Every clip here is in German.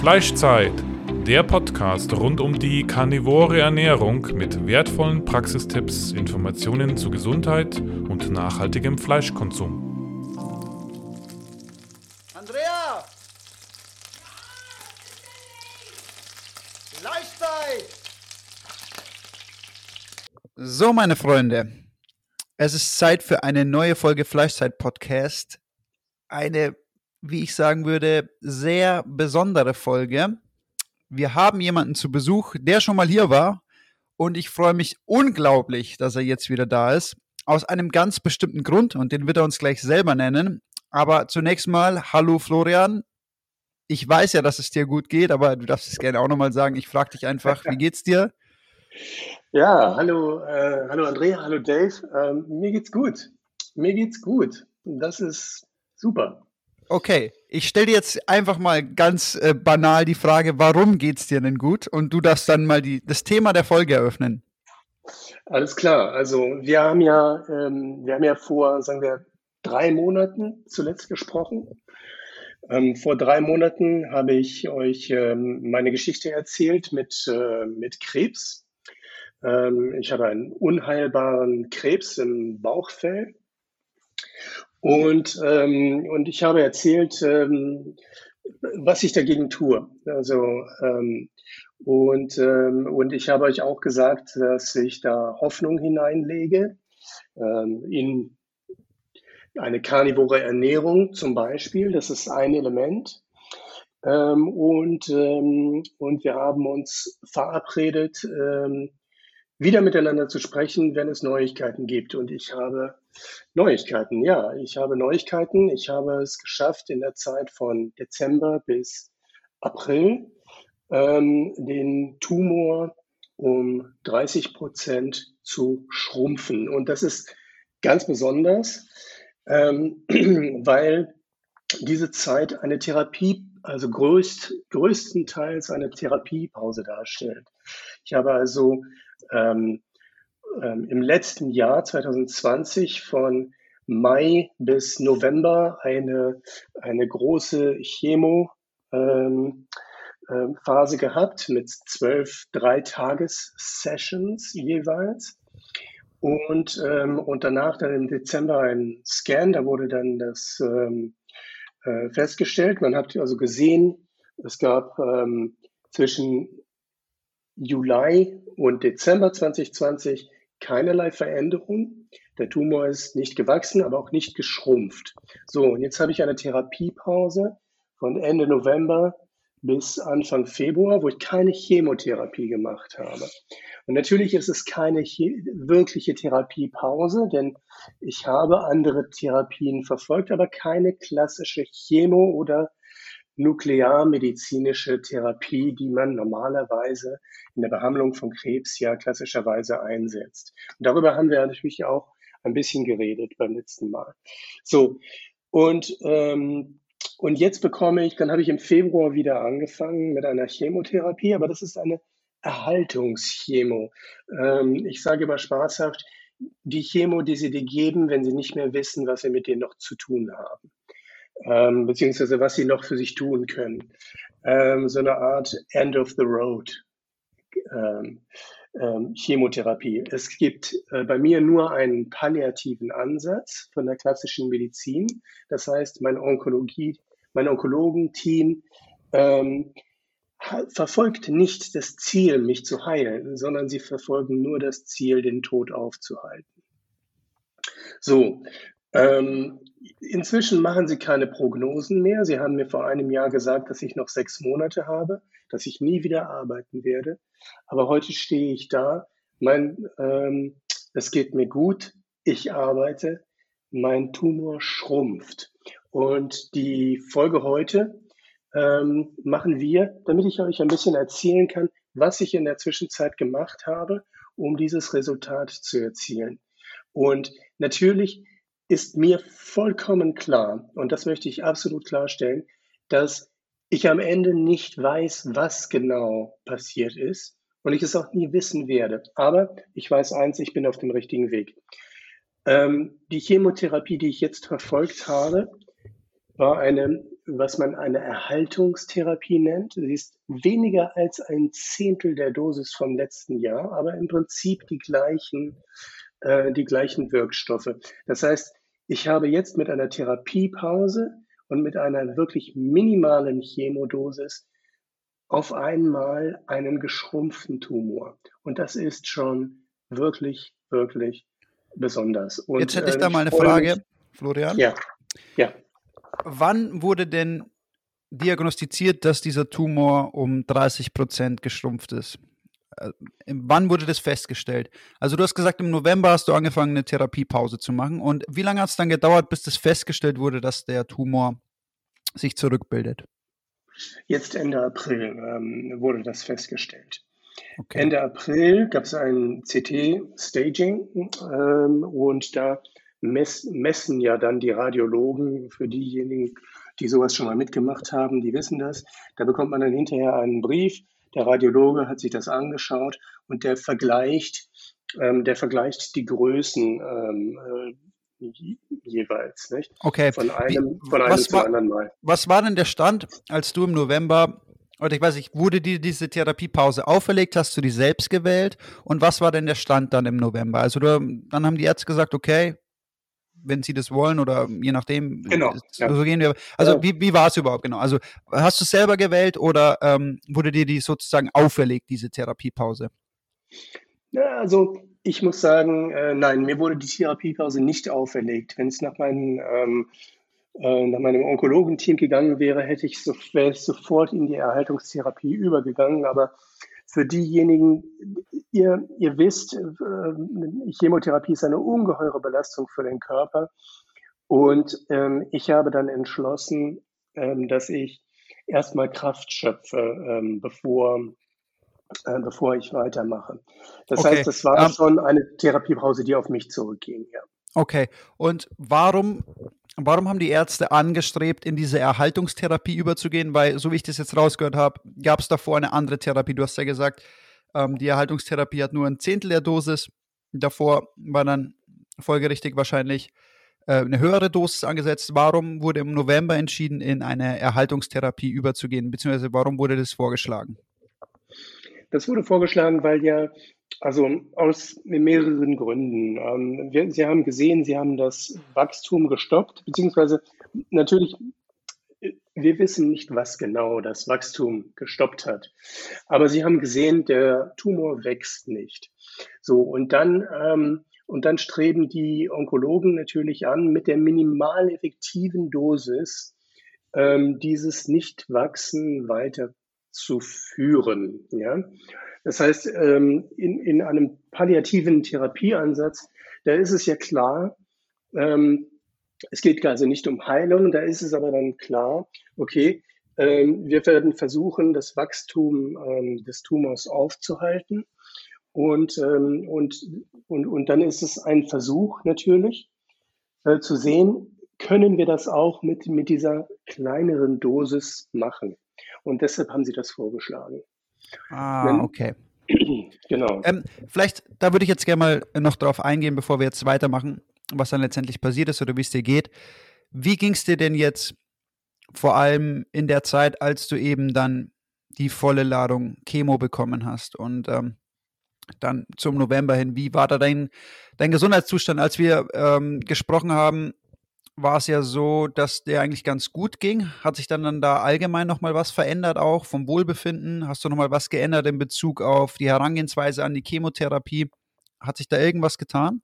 Fleischzeit, der Podcast rund um die karnivore Ernährung mit wertvollen Praxistipps, Informationen zu Gesundheit und nachhaltigem Fleischkonsum. Andrea! Fleischzeit! So, meine Freunde, es ist Zeit für eine neue Folge Fleischzeit Podcast. Eine wie ich sagen würde, sehr besondere Folge. Wir haben jemanden zu Besuch, der schon mal hier war. Und ich freue mich unglaublich, dass er jetzt wieder da ist. Aus einem ganz bestimmten Grund. Und den wird er uns gleich selber nennen. Aber zunächst mal, hallo Florian. Ich weiß ja, dass es dir gut geht, aber du darfst es gerne auch nochmal sagen. Ich frage dich einfach, wie geht's dir? Ja, hallo, äh, hallo Andrea, hallo Dave. Ähm, mir geht's gut. Mir geht's gut. Das ist super. Okay, ich stelle dir jetzt einfach mal ganz äh, banal die Frage, warum geht's dir denn gut? Und du darfst dann mal die, das Thema der Folge eröffnen. Alles klar. Also wir haben ja, ähm, wir haben ja vor, sagen wir, drei Monaten zuletzt gesprochen. Ähm, vor drei Monaten habe ich euch ähm, meine Geschichte erzählt mit, äh, mit Krebs. Ähm, ich habe einen unheilbaren Krebs im Bauchfell und, ähm, und ich habe erzählt, ähm, was ich dagegen tue. Also, ähm, und, ähm, und ich habe euch auch gesagt, dass ich da Hoffnung hineinlege ähm, in eine karnivore Ernährung zum Beispiel. Das ist ein Element. Ähm, und, ähm, und wir haben uns verabredet, ähm, wieder miteinander zu sprechen, wenn es Neuigkeiten gibt. Und ich habe Neuigkeiten, ja, ich habe Neuigkeiten. Ich habe es geschafft, in der Zeit von Dezember bis April ähm, den Tumor um 30 Prozent zu schrumpfen. Und das ist ganz besonders, ähm, weil diese Zeit eine Therapie, also größt, größtenteils eine Therapiepause darstellt. Ich habe also ähm, ähm, im letzten Jahr 2020 von Mai bis November eine, eine große Chemo ähm, äh, Phase gehabt mit zwölf Dreitages-Sessions jeweils. Und, ähm, und danach dann im Dezember ein Scan, da wurde dann das ähm, äh, festgestellt. Man hat also gesehen, es gab ähm, zwischen Juli und Dezember 2020 keinerlei Veränderung. Der Tumor ist nicht gewachsen, aber auch nicht geschrumpft. So, und jetzt habe ich eine Therapiepause von Ende November bis Anfang Februar, wo ich keine Chemotherapie gemacht habe. Und natürlich ist es keine wirkliche Therapiepause, denn ich habe andere Therapien verfolgt, aber keine klassische Chemo- oder nuklearmedizinische Therapie, die man normalerweise in der Behandlung von Krebs ja klassischerweise einsetzt. Und darüber haben wir natürlich auch ein bisschen geredet beim letzten Mal. So, und, ähm, und jetzt bekomme ich, dann habe ich im Februar wieder angefangen mit einer Chemotherapie, aber das ist eine Erhaltungschemo. Ähm, ich sage immer spaßhaft, die Chemo, die sie dir geben, wenn sie nicht mehr wissen, was sie mit dir noch zu tun haben ähm, beziehungsweise was sie noch für sich tun können. Ähm, so eine Art End of the Road ähm, ähm, Chemotherapie. Es gibt äh, bei mir nur einen palliativen Ansatz von der klassischen Medizin. Das heißt, mein Onkologie, mein Onkologenteam ähm, verfolgt nicht das Ziel, mich zu heilen, sondern sie verfolgen nur das Ziel, den Tod aufzuhalten. So, ähm, inzwischen machen sie keine Prognosen mehr. Sie haben mir vor einem Jahr gesagt, dass ich noch sechs Monate habe, dass ich nie wieder arbeiten werde. Aber heute stehe ich da. Mein, ähm, es geht mir gut. Ich arbeite. Mein Tumor schrumpft. Und die Folge heute ähm, machen wir, damit ich euch ein bisschen erzählen kann, was ich in der Zwischenzeit gemacht habe, um dieses Resultat zu erzielen. Und natürlich ist mir vollkommen klar, und das möchte ich absolut klarstellen, dass ich am Ende nicht weiß, was genau passiert ist und ich es auch nie wissen werde. Aber ich weiß eins, ich bin auf dem richtigen Weg. Ähm, die Chemotherapie, die ich jetzt verfolgt habe, war eine was man eine Erhaltungstherapie nennt. Sie ist weniger als ein Zehntel der Dosis vom letzten Jahr, aber im Prinzip die gleichen, äh, die gleichen Wirkstoffe. Das heißt, ich habe jetzt mit einer Therapiepause und mit einer wirklich minimalen Chemodosis auf einmal einen geschrumpften Tumor. Und das ist schon wirklich, wirklich besonders. Und, Jetzt hätte ich da äh, mal eine Frage, mich, Florian. Ja, ja. Wann wurde denn diagnostiziert, dass dieser Tumor um 30 Prozent geschrumpft ist? Äh, wann wurde das festgestellt? Also du hast gesagt, im November hast du angefangen, eine Therapiepause zu machen. Und wie lange hat es dann gedauert, bis das festgestellt wurde, dass der Tumor sich zurückbildet? Jetzt Ende April ähm, wurde das festgestellt. Okay. Ende April gab es ein CT-Staging ähm, und da mess, messen ja dann die Radiologen für diejenigen, die sowas schon mal mitgemacht haben, die wissen das. Da bekommt man dann hinterher einen Brief. Der Radiologe hat sich das angeschaut und der vergleicht, ähm, der vergleicht die Größen ähm, äh, jeweils, nicht? Okay. Von einem, Wie, von einem zu war, anderen Mal. Was war denn der Stand, als du im November, oder ich weiß nicht, wurde dir diese Therapiepause auferlegt, hast du die selbst gewählt? Und was war denn der Stand dann im November? Also du, dann haben die Ärzte gesagt, okay, wenn sie das wollen oder je nachdem. Genau. So ja. gehen wir. Also ja. wie, wie war es überhaupt genau? Also hast du es selber gewählt oder ähm, wurde dir die sozusagen auferlegt, diese Therapiepause? Ja, also ich muss sagen, äh, nein, mir wurde die Therapiepause nicht auferlegt. Wenn es nach, meinen, ähm, äh, nach meinem Onkologenteam gegangen wäre, hätte ich so, wäre ich sofort in die Erhaltungstherapie übergegangen. Aber für diejenigen, ihr, ihr wisst, äh, Chemotherapie ist eine ungeheure Belastung für den Körper. Und ähm, ich habe dann entschlossen, ähm, dass ich erstmal Kraft schöpfe, ähm, bevor äh, bevor ich weitermache. Das okay. heißt, das war um, ähm, schon eine Therapiepause, die auf mich zurückging, ja. Okay. Und warum, warum haben die Ärzte angestrebt, in diese Erhaltungstherapie überzugehen? Weil, so wie ich das jetzt rausgehört habe, gab es davor eine andere Therapie. Du hast ja gesagt, ähm, die Erhaltungstherapie hat nur ein Zehntel der Dosis. Davor war dann folgerichtig wahrscheinlich äh, eine höhere Dosis angesetzt. Warum wurde im November entschieden, in eine Erhaltungstherapie überzugehen? Beziehungsweise warum wurde das vorgeschlagen? Das wurde vorgeschlagen, weil ja, also aus mehreren Gründen. Ähm, Sie haben gesehen, Sie haben das Wachstum gestoppt, beziehungsweise natürlich, wir wissen nicht, was genau das Wachstum gestoppt hat. Aber Sie haben gesehen, der Tumor wächst nicht. So, und dann, ähm, und dann streben die Onkologen natürlich an, mit der minimal effektiven Dosis ähm, dieses Nichtwachsen weiter zu führen. Ja? Das heißt, ähm, in, in einem palliativen Therapieansatz, da ist es ja klar, ähm, es geht also nicht um Heilung, da ist es aber dann klar, okay, ähm, wir werden versuchen, das Wachstum des Tumors aufzuhalten. Und, und, und, und dann ist es ein Versuch natürlich äh, zu sehen, können wir das auch mit, mit dieser kleineren Dosis machen. Und deshalb haben sie das vorgeschlagen. Ah, okay. Genau. Ähm, vielleicht, da würde ich jetzt gerne mal noch drauf eingehen, bevor wir jetzt weitermachen, was dann letztendlich passiert ist oder wie es dir geht. Wie ging es dir denn jetzt vor allem in der Zeit, als du eben dann die volle Ladung Chemo bekommen hast und ähm, dann zum November hin, wie war da dein, dein Gesundheitszustand? Als wir ähm, gesprochen haben, war es ja so, dass der eigentlich ganz gut ging. Hat sich dann, dann da allgemein nochmal was verändert, auch vom Wohlbefinden? Hast du nochmal was geändert in Bezug auf die Herangehensweise an die Chemotherapie? Hat sich da irgendwas getan?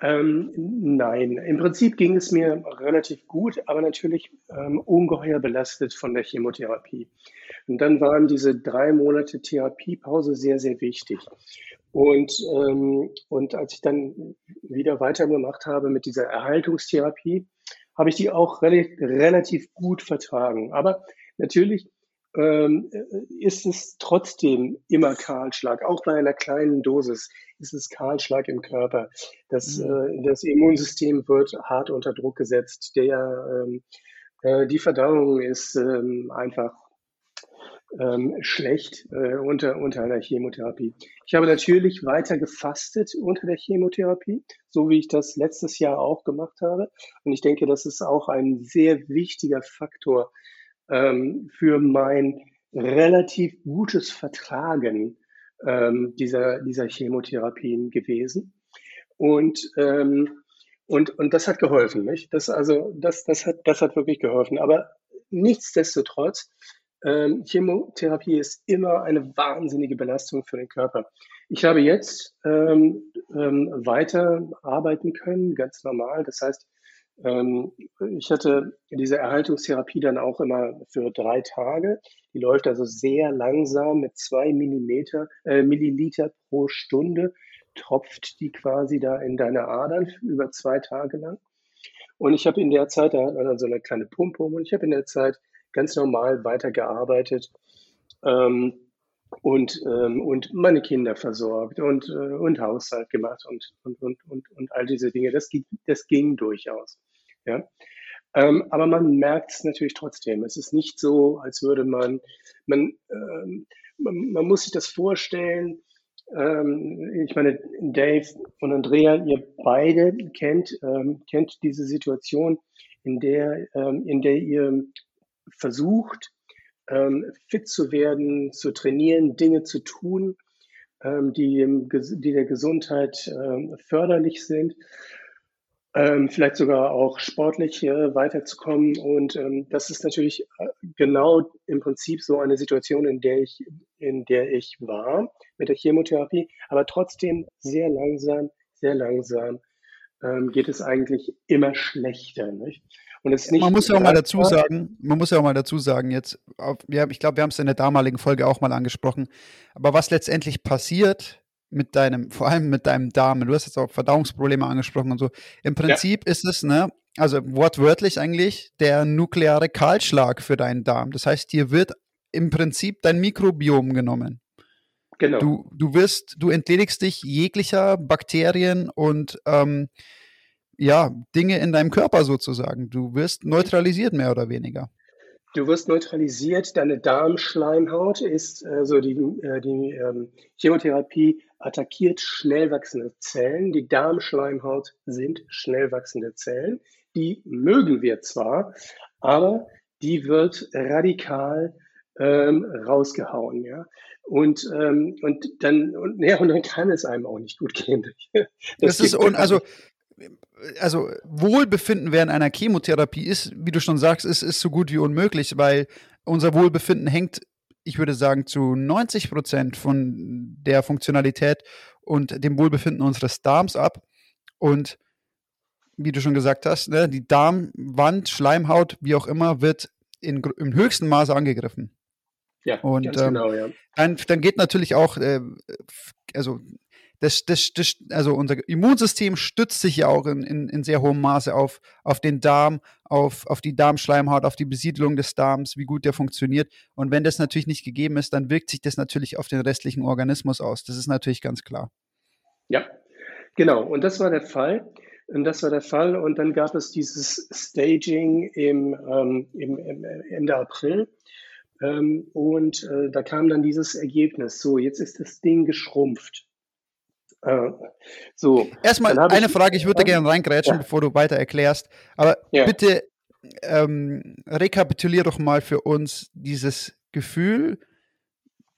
Ähm, nein, im Prinzip ging es mir relativ gut, aber natürlich ähm, ungeheuer belastet von der Chemotherapie. Und dann waren diese drei Monate Therapiepause sehr, sehr wichtig. Und, ähm, und als ich dann wieder weitergemacht habe mit dieser Erhaltungstherapie, habe ich die auch re relativ gut vertragen. Aber natürlich ähm, ist es trotzdem immer Kahlschlag. Auch bei einer kleinen Dosis ist es Kahlschlag im Körper. Das, mhm. äh, das Immunsystem wird hart unter Druck gesetzt. Der, ähm, äh, die Verdauung ist ähm, einfach ähm, schlecht äh, unter, unter einer Chemotherapie. Ich habe natürlich weiter gefastet unter der Chemotherapie, so wie ich das letztes Jahr auch gemacht habe. Und ich denke, das ist auch ein sehr wichtiger Faktor ähm, für mein relativ gutes Vertragen ähm, dieser, dieser Chemotherapien gewesen. Und, ähm, und, und das hat geholfen, nicht? Das, also, das, das, hat, das hat wirklich geholfen. Aber nichtsdestotrotz, ähm, Chemotherapie ist immer eine wahnsinnige Belastung für den Körper. Ich habe jetzt ähm, ähm, weiter arbeiten können, ganz normal. Das heißt, ähm, ich hatte diese Erhaltungstherapie dann auch immer für drei Tage. Die läuft also sehr langsam mit zwei Millimeter, äh, Milliliter pro Stunde, tropft die quasi da in deine Adern über zwei Tage lang. Und ich habe in der Zeit, da hat man dann so eine kleine Pumpe und ich habe in der Zeit ganz normal weitergearbeitet ähm, und, ähm, und meine Kinder versorgt und, äh, und Haushalt gemacht und, und, und, und, und all diese Dinge. Das, das ging durchaus. Ja? Ähm, aber man merkt es natürlich trotzdem. Es ist nicht so, als würde man, man, ähm, man, man muss sich das vorstellen, ähm, ich meine, Dave und Andrea, ihr beide kennt, ähm, kennt diese Situation, in der, ähm, in der ihr versucht, ähm, fit zu werden, zu trainieren, Dinge zu tun, ähm, die, die der Gesundheit ähm, förderlich sind ähm, vielleicht sogar auch sportlich äh, weiterzukommen. Und ähm, das ist natürlich äh, genau im Prinzip so eine Situation, in der ich, in der ich war mit der Chemotherapie, aber trotzdem sehr langsam, sehr langsam ähm, geht es eigentlich immer schlechter. Nicht? Und es nicht man muss ja auch mal dazu sagen, man muss ja auch mal dazu sagen, jetzt, ich glaube, wir haben es in der damaligen Folge auch mal angesprochen, aber was letztendlich passiert, mit deinem, vor allem mit deinem Darm, du hast jetzt auch Verdauungsprobleme angesprochen und so. Im Prinzip ja. ist es, ne, also wortwörtlich eigentlich, der nukleare Kahlschlag für deinen Darm. Das heißt, dir wird im Prinzip dein Mikrobiom genommen. Genau. Du, du wirst, du entledigst dich jeglicher Bakterien und ähm, ja, Dinge in deinem Körper sozusagen. Du wirst neutralisiert, mehr oder weniger. Du wirst neutralisiert, deine Darmschleimhaut ist, also die, äh, die ähm, Chemotherapie attackiert schnell wachsende Zellen. Die Darmschleimhaut sind schnell wachsende Zellen. Die mögen wir zwar, aber die wird radikal ähm, rausgehauen, ja. Und, ähm, und dann, und, ja, und dann kann es einem auch nicht gut gehen. Das, das ist, und also, also Wohlbefinden während einer Chemotherapie ist, wie du schon sagst, ist, ist so gut wie unmöglich, weil unser Wohlbefinden hängt, ich würde sagen, zu 90 Prozent von der Funktionalität und dem Wohlbefinden unseres Darms ab. Und wie du schon gesagt hast, ne, die Darmwand, Schleimhaut, wie auch immer, wird in, im höchsten Maße angegriffen. Ja, und ähm, genau, ja. Dann, dann geht natürlich auch, äh, also das, das, das, also unser Immunsystem stützt sich ja auch in, in, in sehr hohem Maße auf, auf den Darm, auf, auf die Darmschleimhaut, auf die Besiedlung des Darms, wie gut der funktioniert. Und wenn das natürlich nicht gegeben ist, dann wirkt sich das natürlich auf den restlichen Organismus aus. Das ist natürlich ganz klar. Ja, genau. Und das war der Fall. Und das war der Fall. Und dann gab es dieses Staging im, ähm, im, im Ende April. Ähm, und äh, da kam dann dieses Ergebnis. So, jetzt ist das Ding geschrumpft. Äh, so. Erstmal eine ich, Frage, ich würde gerne reingrätschen, ja. bevor du weiter erklärst. Aber ja. bitte ähm, rekapitulier doch mal für uns dieses Gefühl.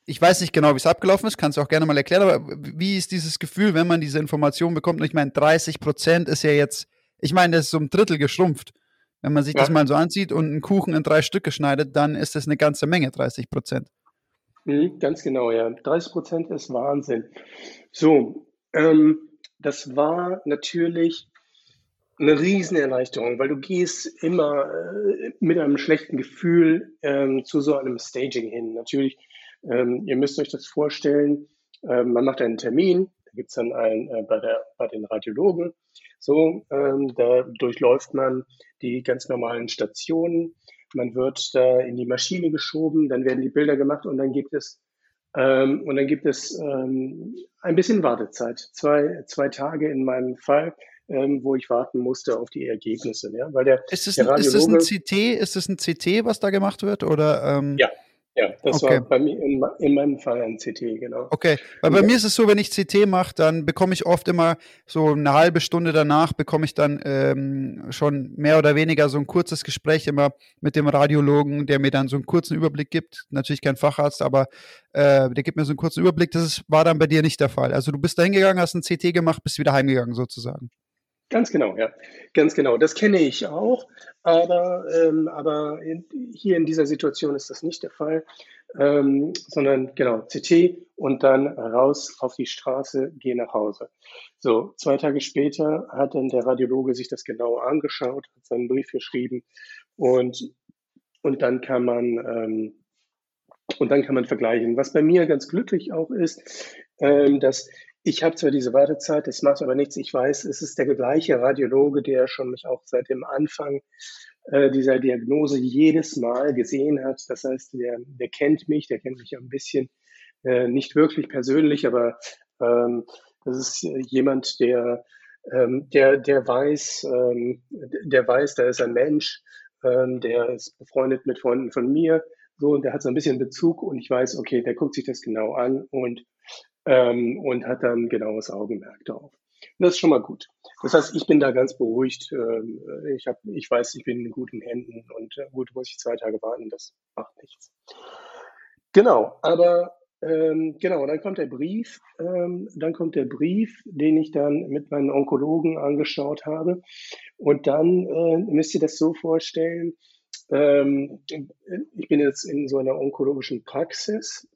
Ich weiß nicht genau, wie es abgelaufen ist, kannst du auch gerne mal erklären, aber wie ist dieses Gefühl, wenn man diese Information bekommt? Und ich meine, 30 Prozent ist ja jetzt, ich meine, das ist so ein Drittel geschrumpft. Wenn man sich ja. das mal so ansieht und einen Kuchen in drei Stücke schneidet, dann ist das eine ganze Menge, 30 Prozent. Mhm, ganz genau, ja. 30 Prozent ist Wahnsinn. So, ähm, das war natürlich eine Riesenerleichterung, weil du gehst immer äh, mit einem schlechten Gefühl ähm, zu so einem Staging hin. Natürlich, ähm, ihr müsst euch das vorstellen, äh, man macht einen Termin, da gibt's dann einen äh, bei, der, bei den Radiologen, so, ähm, da durchläuft man die ganz normalen Stationen, man wird da in die Maschine geschoben, dann werden die Bilder gemacht und dann gibt es ähm, und dann gibt es ähm, ein bisschen Wartezeit, zwei, zwei Tage in meinem Fall, ähm, wo ich warten musste auf die Ergebnisse. Ja? Weil der, ist, es, der ist das ein CT? Ist das ein CT, was da gemacht wird? Oder, ähm? Ja, Ja, das Okay. war bei mir in, in meinem Fall ein CT, genau. Okay, weil bei mir ist es so, wenn ich CT mache, dann bekomme ich oft immer so eine halbe Stunde danach bekomme ich dann ähm, schon mehr oder weniger so ein kurzes Gespräch immer mit dem Radiologen, der mir dann so einen kurzen Überblick gibt. Natürlich kein Facharzt, aber äh, der gibt mir so einen kurzen Überblick. Das ist, war dann bei dir nicht der Fall. Also du bist da hingegangen, hast ein CT gemacht, bist wieder heimgegangen sozusagen. Ganz genau, ja. Ganz genau. Das kenne ich auch, aber, ähm, aber in, hier in dieser Situation ist das nicht der Fall, ähm, sondern genau, CT und dann raus auf die Straße, geh nach Hause. So, zwei Tage später hat dann der Radiologe sich das genau angeschaut, hat seinen Brief geschrieben und, und dann kann man, ähm, und dann kann man vergleichen. Was bei mir ganz glücklich auch ist, ähm, dass ich habe zwar diese Wartezeit, das macht aber nichts. Ich weiß, es ist der gleiche Radiologe, der schon mich auch seit dem Anfang äh, dieser Diagnose jedes Mal gesehen hat. Das heißt, der, der kennt mich, der kennt mich ein bisschen, äh, nicht wirklich persönlich, aber ähm, das ist jemand, der, ähm, der, der weiß, ähm, der weiß, da ist ein Mensch, ähm, der ist befreundet mit Freunden von mir, so, und der hat so ein bisschen Bezug und ich weiß, okay, der guckt sich das genau an und ähm, und hat dann genaues Augenmerk darauf. Und das ist schon mal gut. Das heißt, ich bin da ganz beruhigt. Ähm, ich, hab, ich weiß, ich bin in guten Händen und äh, gut, muss ich zwei Tage warten, das macht nichts. Genau, aber ähm, genau, dann kommt der Brief, ähm, dann kommt der Brief, den ich dann mit meinen Onkologen angeschaut habe. Und dann äh, müsst ihr das so vorstellen, ähm, ich bin jetzt in so einer onkologischen Praxis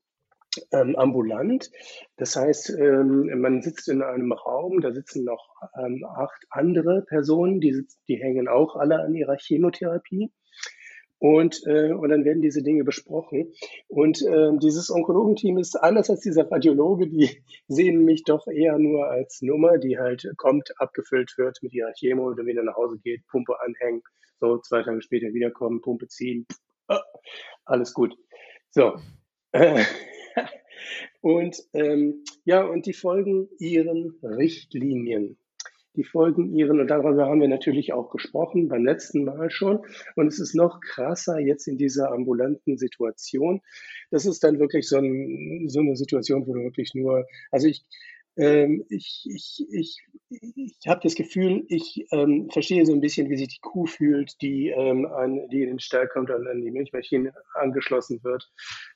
ähm, ambulant. Das heißt, ähm, man sitzt in einem Raum, da sitzen noch ähm, acht andere Personen, die, die hängen auch alle an ihrer Chemotherapie. Und, äh, und dann werden diese Dinge besprochen. Und äh, dieses Onkologenteam ist anders als dieser Radiologe, die sehen mich doch eher nur als Nummer, die halt kommt, abgefüllt wird mit ihrer Chemo oder wieder nach Hause geht, Pumpe anhängen, so zwei Tage später wiederkommen, Pumpe ziehen, ah, alles gut. So. Und ähm, ja, und die folgen ihren Richtlinien. Die folgen ihren, und darüber haben wir natürlich auch gesprochen beim letzten Mal schon. Und es ist noch krasser jetzt in dieser ambulanten Situation. Das ist dann wirklich so, ein, so eine Situation, wo du wirklich nur, also ich, ähm, ich, ich, ich, ich habe das Gefühl, ich ähm, verstehe so ein bisschen, wie sich die Kuh fühlt, die, ähm, an, die in den Stall kommt und an die Milchmaschine angeschlossen wird.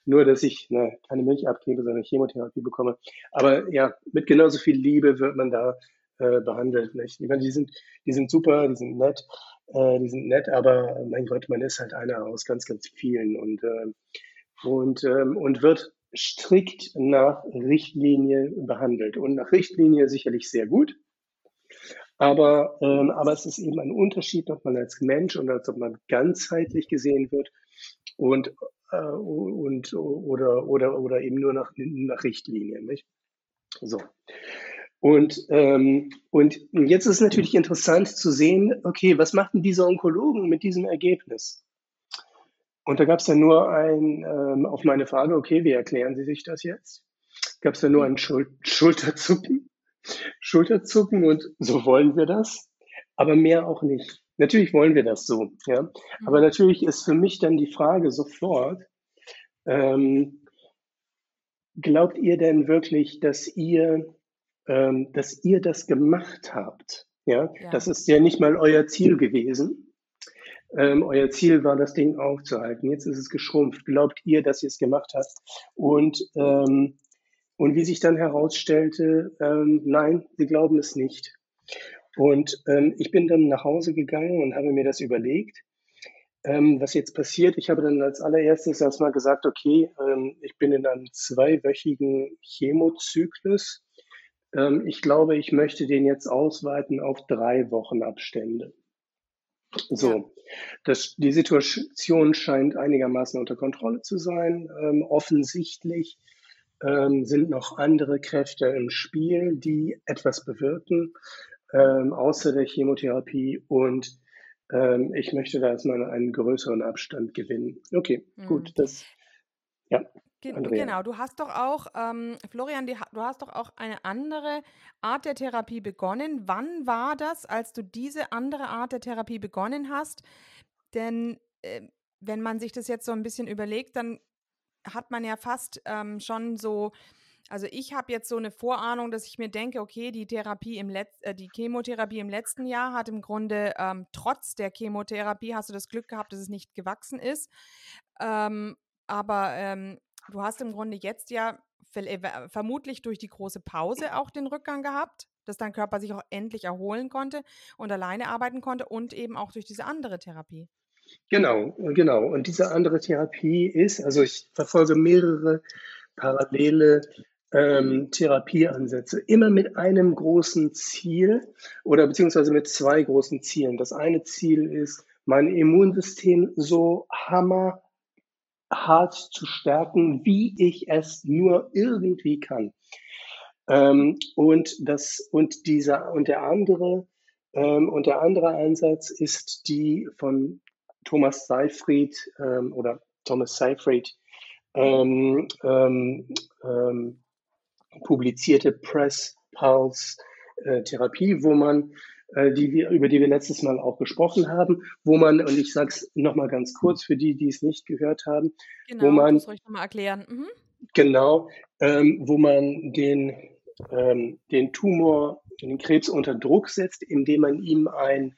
Nur, dass ich ne, keine Milch abgebe, sondern Chemotherapie bekomme. Aber ja, mit genauso viel Liebe wird man da äh, behandelt. Nicht? Ich meine, die sind, die sind super, die sind nett, äh, die sind nett, aber mein Gott, man ist halt einer aus ganz, ganz vielen und, äh, und, ähm, und wird strikt nach Richtlinie behandelt. Und nach Richtlinie sicherlich sehr gut. Aber, ähm, aber es ist eben ein Unterschied, ob man als Mensch und als ob man ganzheitlich gesehen wird und, äh, und oder, oder, oder eben nur nach, nach Richtlinien. Nicht? So. Und, ähm, und jetzt ist natürlich interessant zu sehen, okay, was machten diese Onkologen mit diesem Ergebnis? Und da gab es dann nur ein, ähm, auf meine Frage, okay, wie erklären Sie sich das jetzt? Gab es dann nur ein Schul Schulterzucken, Schulterzucken und so wollen wir das, aber mehr auch nicht. Natürlich wollen wir das so, ja. Aber natürlich ist für mich dann die Frage sofort, ähm, glaubt ihr denn wirklich, dass ihr, ähm, dass ihr das gemacht habt? Ja? Ja. das ist ja nicht mal euer Ziel gewesen. Ähm, euer Ziel war, das Ding aufzuhalten. Jetzt ist es geschrumpft. Glaubt ihr, dass ihr es gemacht habt? Und, ähm, und wie sich dann herausstellte, ähm, nein, sie glauben es nicht. Und ähm, ich bin dann nach Hause gegangen und habe mir das überlegt, ähm, was jetzt passiert. Ich habe dann als allererstes erstmal gesagt, okay, ähm, ich bin in einem zweiwöchigen Chemozyklus. Ähm, ich glaube, ich möchte den jetzt ausweiten auf drei Wochen Abstände. So, Ja. das, die Situation scheint einigermaßen unter Kontrolle zu sein. Ähm, offensichtlich ähm, sind noch andere Kräfte im Spiel, die etwas bewirken, ähm, außer der Chemotherapie. Und ähm, ich möchte da erstmal einen größeren Abstand gewinnen. Okay, gut, Mhm. das, ja, Ge Andrea. genau, du hast doch auch, ähm, Florian, die, du hast doch auch eine andere Art der Therapie begonnen. Wann war das, als du diese andere Art der Therapie begonnen hast? Denn äh, wenn man sich das jetzt so ein bisschen überlegt, dann hat man ja fast ähm, schon so, also ich habe jetzt so eine Vorahnung, dass ich mir denke, okay, die Therapie im Letz äh, die Chemotherapie im letzten Jahr hat im Grunde ähm, trotz der Chemotherapie hast du das Glück gehabt, dass es nicht gewachsen ist. Ähm, aber ähm, du hast im Grunde jetzt ja äh, vermutlich durch die große Pause auch den Rückgang gehabt, dass dein Körper sich auch endlich erholen konnte und alleine arbeiten konnte und eben auch durch diese andere Therapie. Genau, genau. Und diese andere Therapie ist, also ich verfolge mehrere parallele ähm, Therapieansätze, immer mit einem großen Ziel oder beziehungsweise mit zwei großen Zielen. Das eine Ziel ist, mein Immunsystem so hammerhart zu stärken, wie ich es nur irgendwie kann. Ähm, und das und dieser und der andere ähm, und der andere Ansatz ist die von Thomas Seyfried ähm, oder Thomas Seyfried ähm, ähm, ähm, publizierte Press Pulse äh, Therapie, wo man die wir, über die wir letztes Mal auch gesprochen haben, wo man, und ich sage es nochmal ganz kurz für die, die es nicht gehört haben, genau, wo man, das soll ich nochmal erklären. Mhm. Genau, ähm, wo man den, ähm, den Tumor, den Krebs unter Druck setzt, indem man ihm ein,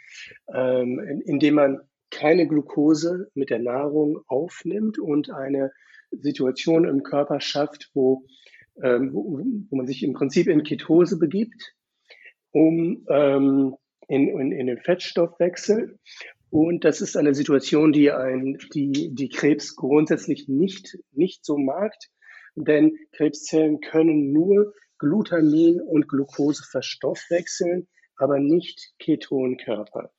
ähm, indem man keine Glucose mit der Nahrung aufnimmt und eine Situation im Körper schafft, wo, ähm, wo, wo man sich im Prinzip in Ketose begibt, um ähm, in, in, in den Fettstoffwechsel. Und das ist eine Situation, die ein, die, die Krebs grundsätzlich nicht, nicht so mag, denn Krebszellen können nur Glutamin und Glucose verstoffwechseln, aber nicht Ketonkörper.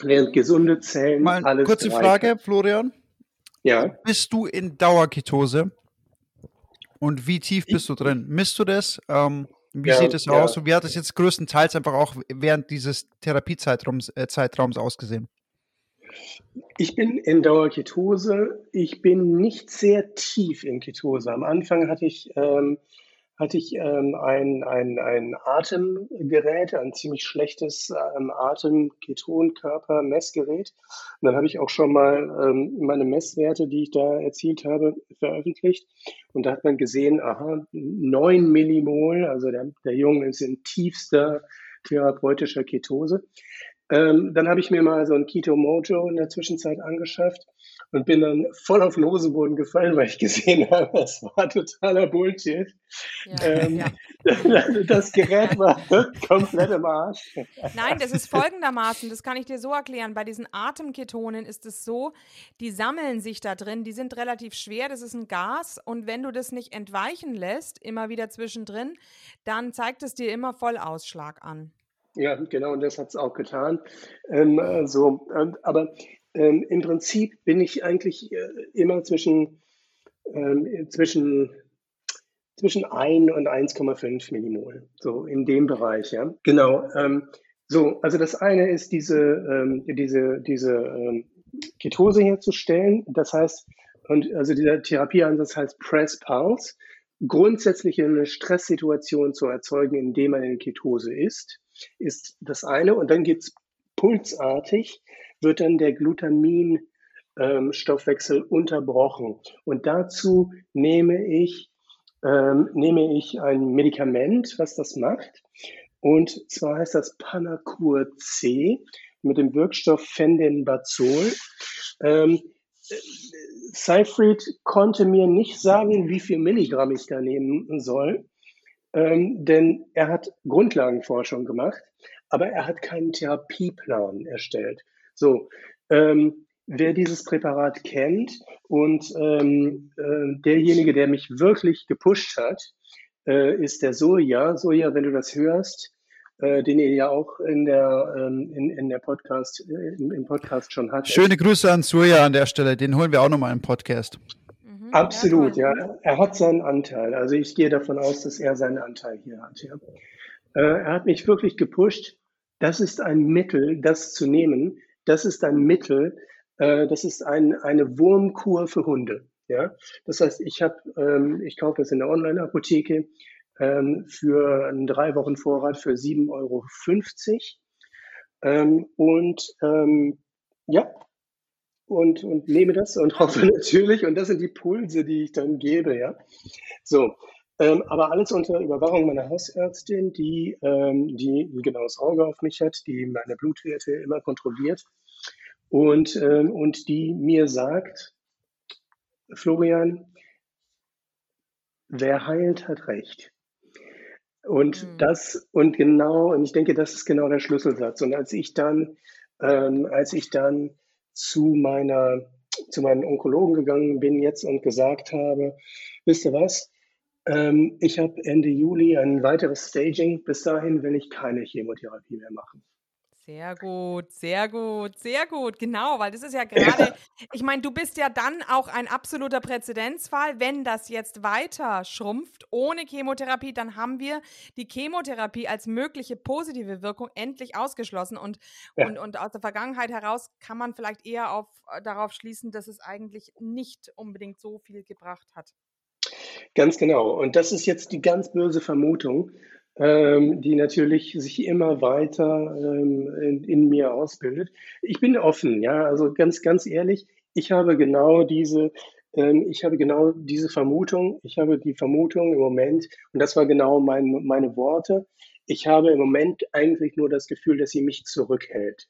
Während gesunde Zellen Mal alles kurze drei Frage. Florian. Ja, Bist du in Dauerketose? Und wie tief bist du drin? Misst du das? Ähm, wie Ja, sieht es ja. aus? Und wie hat es jetzt größtenteils einfach auch während dieses Therapiezeitraums äh, Zeitraums ausgesehen? ich bin in Dauerketose. Ich bin nicht sehr tief in Ketose. Am Anfang hatte ich, ähm, hatte ich ähm, ein, ein, ein Atemgerät, ein ziemlich schlechtes ähm, Atem-Ketonkörper-Messgerät. Und dann habe ich auch schon mal ähm, meine Messwerte, die ich da erzielt habe, veröffentlicht. Und da hat man gesehen, aha, 9 Millimol, also der, der Junge ist in tiefster therapeutischer Ketose. Ähm, dann habe ich mir mal so ein Keto Mojo in der Zwischenzeit angeschafft und bin dann voll auf den Hosenboden gefallen, weil ich gesehen habe, das war totaler Bullshit. Ja, Ähm, ja. Das Gerät war komplett im Arsch. Nein, das ist folgendermaßen, das kann ich dir so erklären. Bei diesen Atemketonen ist es so, die sammeln sich da drin, die sind relativ schwer, das ist ein Gas und wenn du das nicht entweichen lässt, immer wieder zwischendrin, dann zeigt es dir immer Vollausschlag an. Ja, genau, und das hat es auch getan. Ähm, äh, so, ähm, aber ähm, im Prinzip bin ich eigentlich äh, immer zwischen, ähm, zwischen, zwischen 1 und 1,5 Millimol, so in dem Bereich, ja. Genau. Ähm, so, also das eine ist diese, ähm, diese, diese ähm, Ketose herzustellen. Das heißt, und also dieser Therapieansatz heißt Press Pulse. Grundsätzlich eine Stresssituation zu erzeugen, indem man in Ketose ist ist das eine. Und dann geht's pulsartig, wird dann der Glutamin-Stoffwechsel unterbrochen. Und dazu nehme ich, ähm, nehme ich ein Medikament, was das macht. Und zwar heißt das Panacur C mit dem Wirkstoff Fendenbazol. Ähm, Seyfried konnte mir nicht sagen, wie viel Milligramm ich da nehmen soll ähm, denn er hat Grundlagenforschung gemacht, aber er hat keinen Therapieplan erstellt. So, ähm, wer dieses Präparat kennt und ähm, äh, derjenige, der mich wirklich gepusht hat, äh, ist der Soja. Soja, wenn du das hörst, äh, den ihr ja auch in der, ähm, in, in der Podcast, äh, im, im Podcast schon hattet. Schöne Grüße an Surya an der Stelle. Den holen wir auch nochmal im Podcast. Mhm. Absolut, toll. ja. Er hat seinen Anteil. Also ich gehe davon aus, dass er seinen Anteil hier hat. Ja. Äh, er hat mich wirklich gepusht. Das ist ein Mittel, das zu nehmen. Das ist ein Mittel. Äh, das ist ein, eine Wurmkur für Hunde. Ja. Das heißt, ich habe, ähm, ich kaufe es in der Online-Apotheke ähm, für einen drei Wochen Vorrat für 7,50 Euro. Ähm, und ähm, ja, und, und nehme das und hoffe natürlich, und das sind die Pulse, die ich dann gebe, ja. So, ähm, aber alles unter Überwachung meiner Hausärztin, die, ähm, die ein genaues Auge auf mich hat, die meine Blutwerte immer kontrolliert und, ähm, und die mir sagt, Florian, wer heilt, hat recht. Und mhm. das, und genau, und ich denke, das ist genau der Schlüsselsatz. Und als ich dann, ähm, als ich dann zu meiner, zu meinen Onkologen gegangen bin jetzt und gesagt habe, wisst ihr was? Ähm, ich habe Ende Juli ein weiteres Staging. Bis dahin will ich keine Chemotherapie mehr machen. Sehr gut, sehr gut, sehr gut. Genau, weil das ist ja gerade, ich meine, du bist ja dann auch ein absoluter Präzedenzfall. Wenn das jetzt weiter schrumpft ohne Chemotherapie, dann haben wir die Chemotherapie als mögliche positive Wirkung endlich ausgeschlossen. Und, ja. und, und aus der Vergangenheit heraus kann man vielleicht eher auf, äh, darauf schließen, dass es eigentlich nicht unbedingt so viel gebracht hat. Ganz genau. Und das ist jetzt die ganz böse Vermutung ähm, die natürlich sich immer weiter ähm, in, in, mir ausbildet. Ich bin offen, ja, also ganz, ganz ehrlich, ich habe genau diese, ähm, ich habe genau diese Vermutung, ich habe die Vermutung im Moment, und das war genau mein, meine Worte, ich habe im Moment eigentlich nur das Gefühl, dass sie mich zurückhält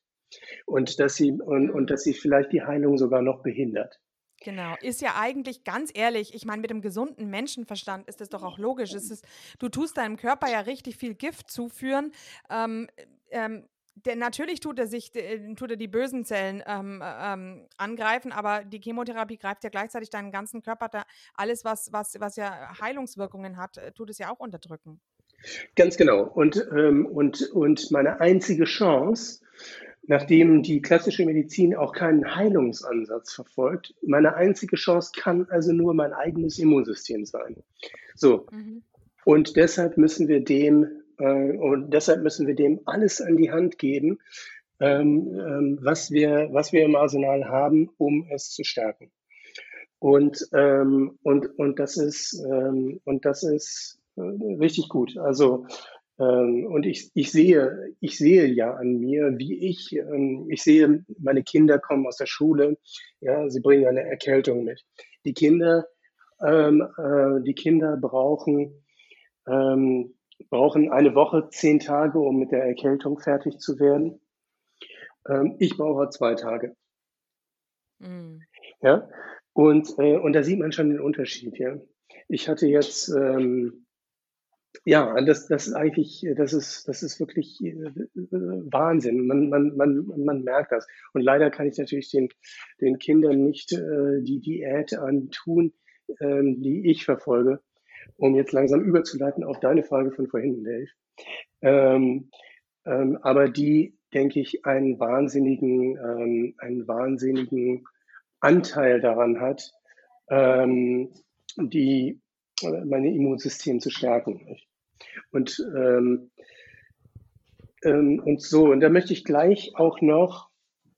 und dass sie, und, und dass sie vielleicht die Heilung sogar noch behindert. Genau, ist ja eigentlich ganz ehrlich, ich meine, mit dem gesunden Menschenverstand ist das doch auch logisch. Es ist, du tust deinem Körper ja richtig viel Gift zuführen. Ähm, ähm, der, natürlich tut er sich, äh, tut er die bösen Zellen ähm, ähm, angreifen, aber die Chemotherapie greift ja gleichzeitig deinen ganzen Körper, da alles, was, was, was ja Heilungswirkungen hat, äh, tut es ja auch unterdrücken. Ganz genau. Und, ähm, und, und meine einzige Chance, nachdem die klassische Medizin auch keinen Heilungsansatz verfolgt. Meine einzige Chance kann also nur mein eigenes Immunsystem sein. So. Mhm. Und deshalb müssen wir dem, äh, und deshalb müssen wir dem alles an die Hand geben, ähm, ähm, was wir, was wir im Arsenal haben, um es zu stärken. Und, ähm, und, und das ist, ähm, und das ist äh, richtig gut. Also, und ich, ich sehe, ich sehe ja an mir, wie ich, ähm, ich sehe, meine Kinder kommen aus der Schule, ja, sie bringen eine Erkältung mit. Die Kinder, ähm, äh, die Kinder brauchen, ähm, brauchen eine Woche, zehn Tage, um mit der Erkältung fertig zu werden. Ähm, ich brauche zwei Tage. Mhm. Ja, und, äh, und da sieht man schon den Unterschied, ja. Ich hatte jetzt, ähm, ja, das, das ist eigentlich, das ist, das ist wirklich äh, Wahnsinn. Man, man, man, man merkt das. Und leider kann ich natürlich den, den Kindern nicht äh, die Diät antun, ähm, die ich verfolge, um jetzt langsam überzuleiten auf deine Frage von vorhin, Dave. Ähm, ähm, aber die, denke ich, einen wahnsinnigen, ähm, einen wahnsinnigen Anteil daran hat, ähm, die mein Immunsystem zu stärken. Und, ähm, ähm, und so, und da möchte ich gleich auch noch,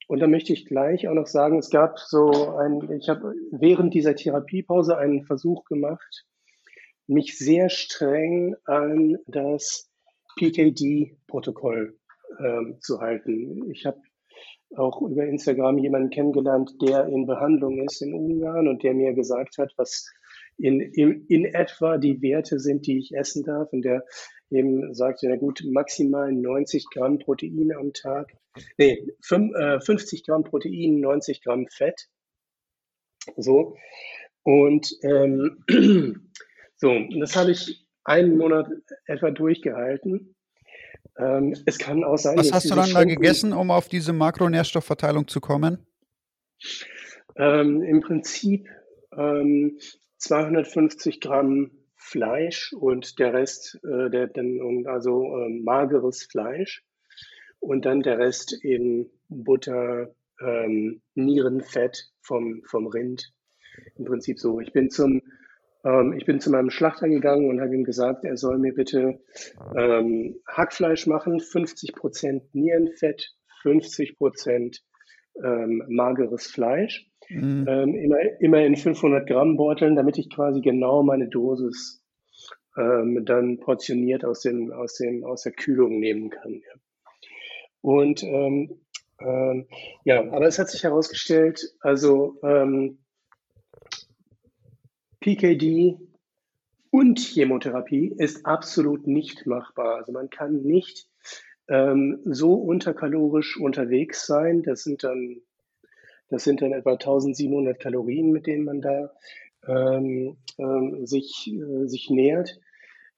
und da möchte ich gleich auch noch sagen, es gab so ein, ich habe während dieser Therapiepause einen Versuch gemacht, mich sehr streng an das PKD-Protokoll ähm, zu halten. Ich habe auch über Instagram jemanden kennengelernt, der in Behandlung ist in Ungarn und der mir gesagt hat, was in, in, in etwa die Werte sind, die ich essen darf. Und der eben sagte, na gut, maximal 90 Gramm Protein am Tag. Nee, 5, äh, 50 Gramm Protein, 90 Gramm Fett. So. Und ähm, so, das habe ich einen Monat etwa durchgehalten. Ähm, es kann auch sein, Was hast du dann da gegessen, um auf diese Makronährstoffverteilung zu kommen? Ähm, Im Prinzip ähm, 250 Gramm Fleisch und der Rest, äh, der, dann, also äh, mageres Fleisch und dann der Rest in Butter, ähm, Nierenfett vom, vom Rind. Im Prinzip so. Ich bin zum, ähm, ich bin zu meinem Schlachter gegangen und habe ihm gesagt, er soll mir bitte ähm, Hackfleisch machen, 50 Prozent Nierenfett, 50 Prozent ähm, mageres Fleisch. Mhm. Ähm, immer, immer in 500 Gramm Beuteln, damit ich quasi genau meine Dosis ähm, dann portioniert aus, dem, aus, dem, aus der Kühlung nehmen kann. Ja. Und, ähm, Ähm, ja, aber es hat sich herausgestellt, also ähm, PKD und Chemotherapie ist absolut nicht machbar. Also man kann nicht ähm, so unterkalorisch unterwegs sein. Das sind dann, das sind dann etwa 1700 Kalorien, mit denen man da ähm, ähm, sich, äh, sich nähert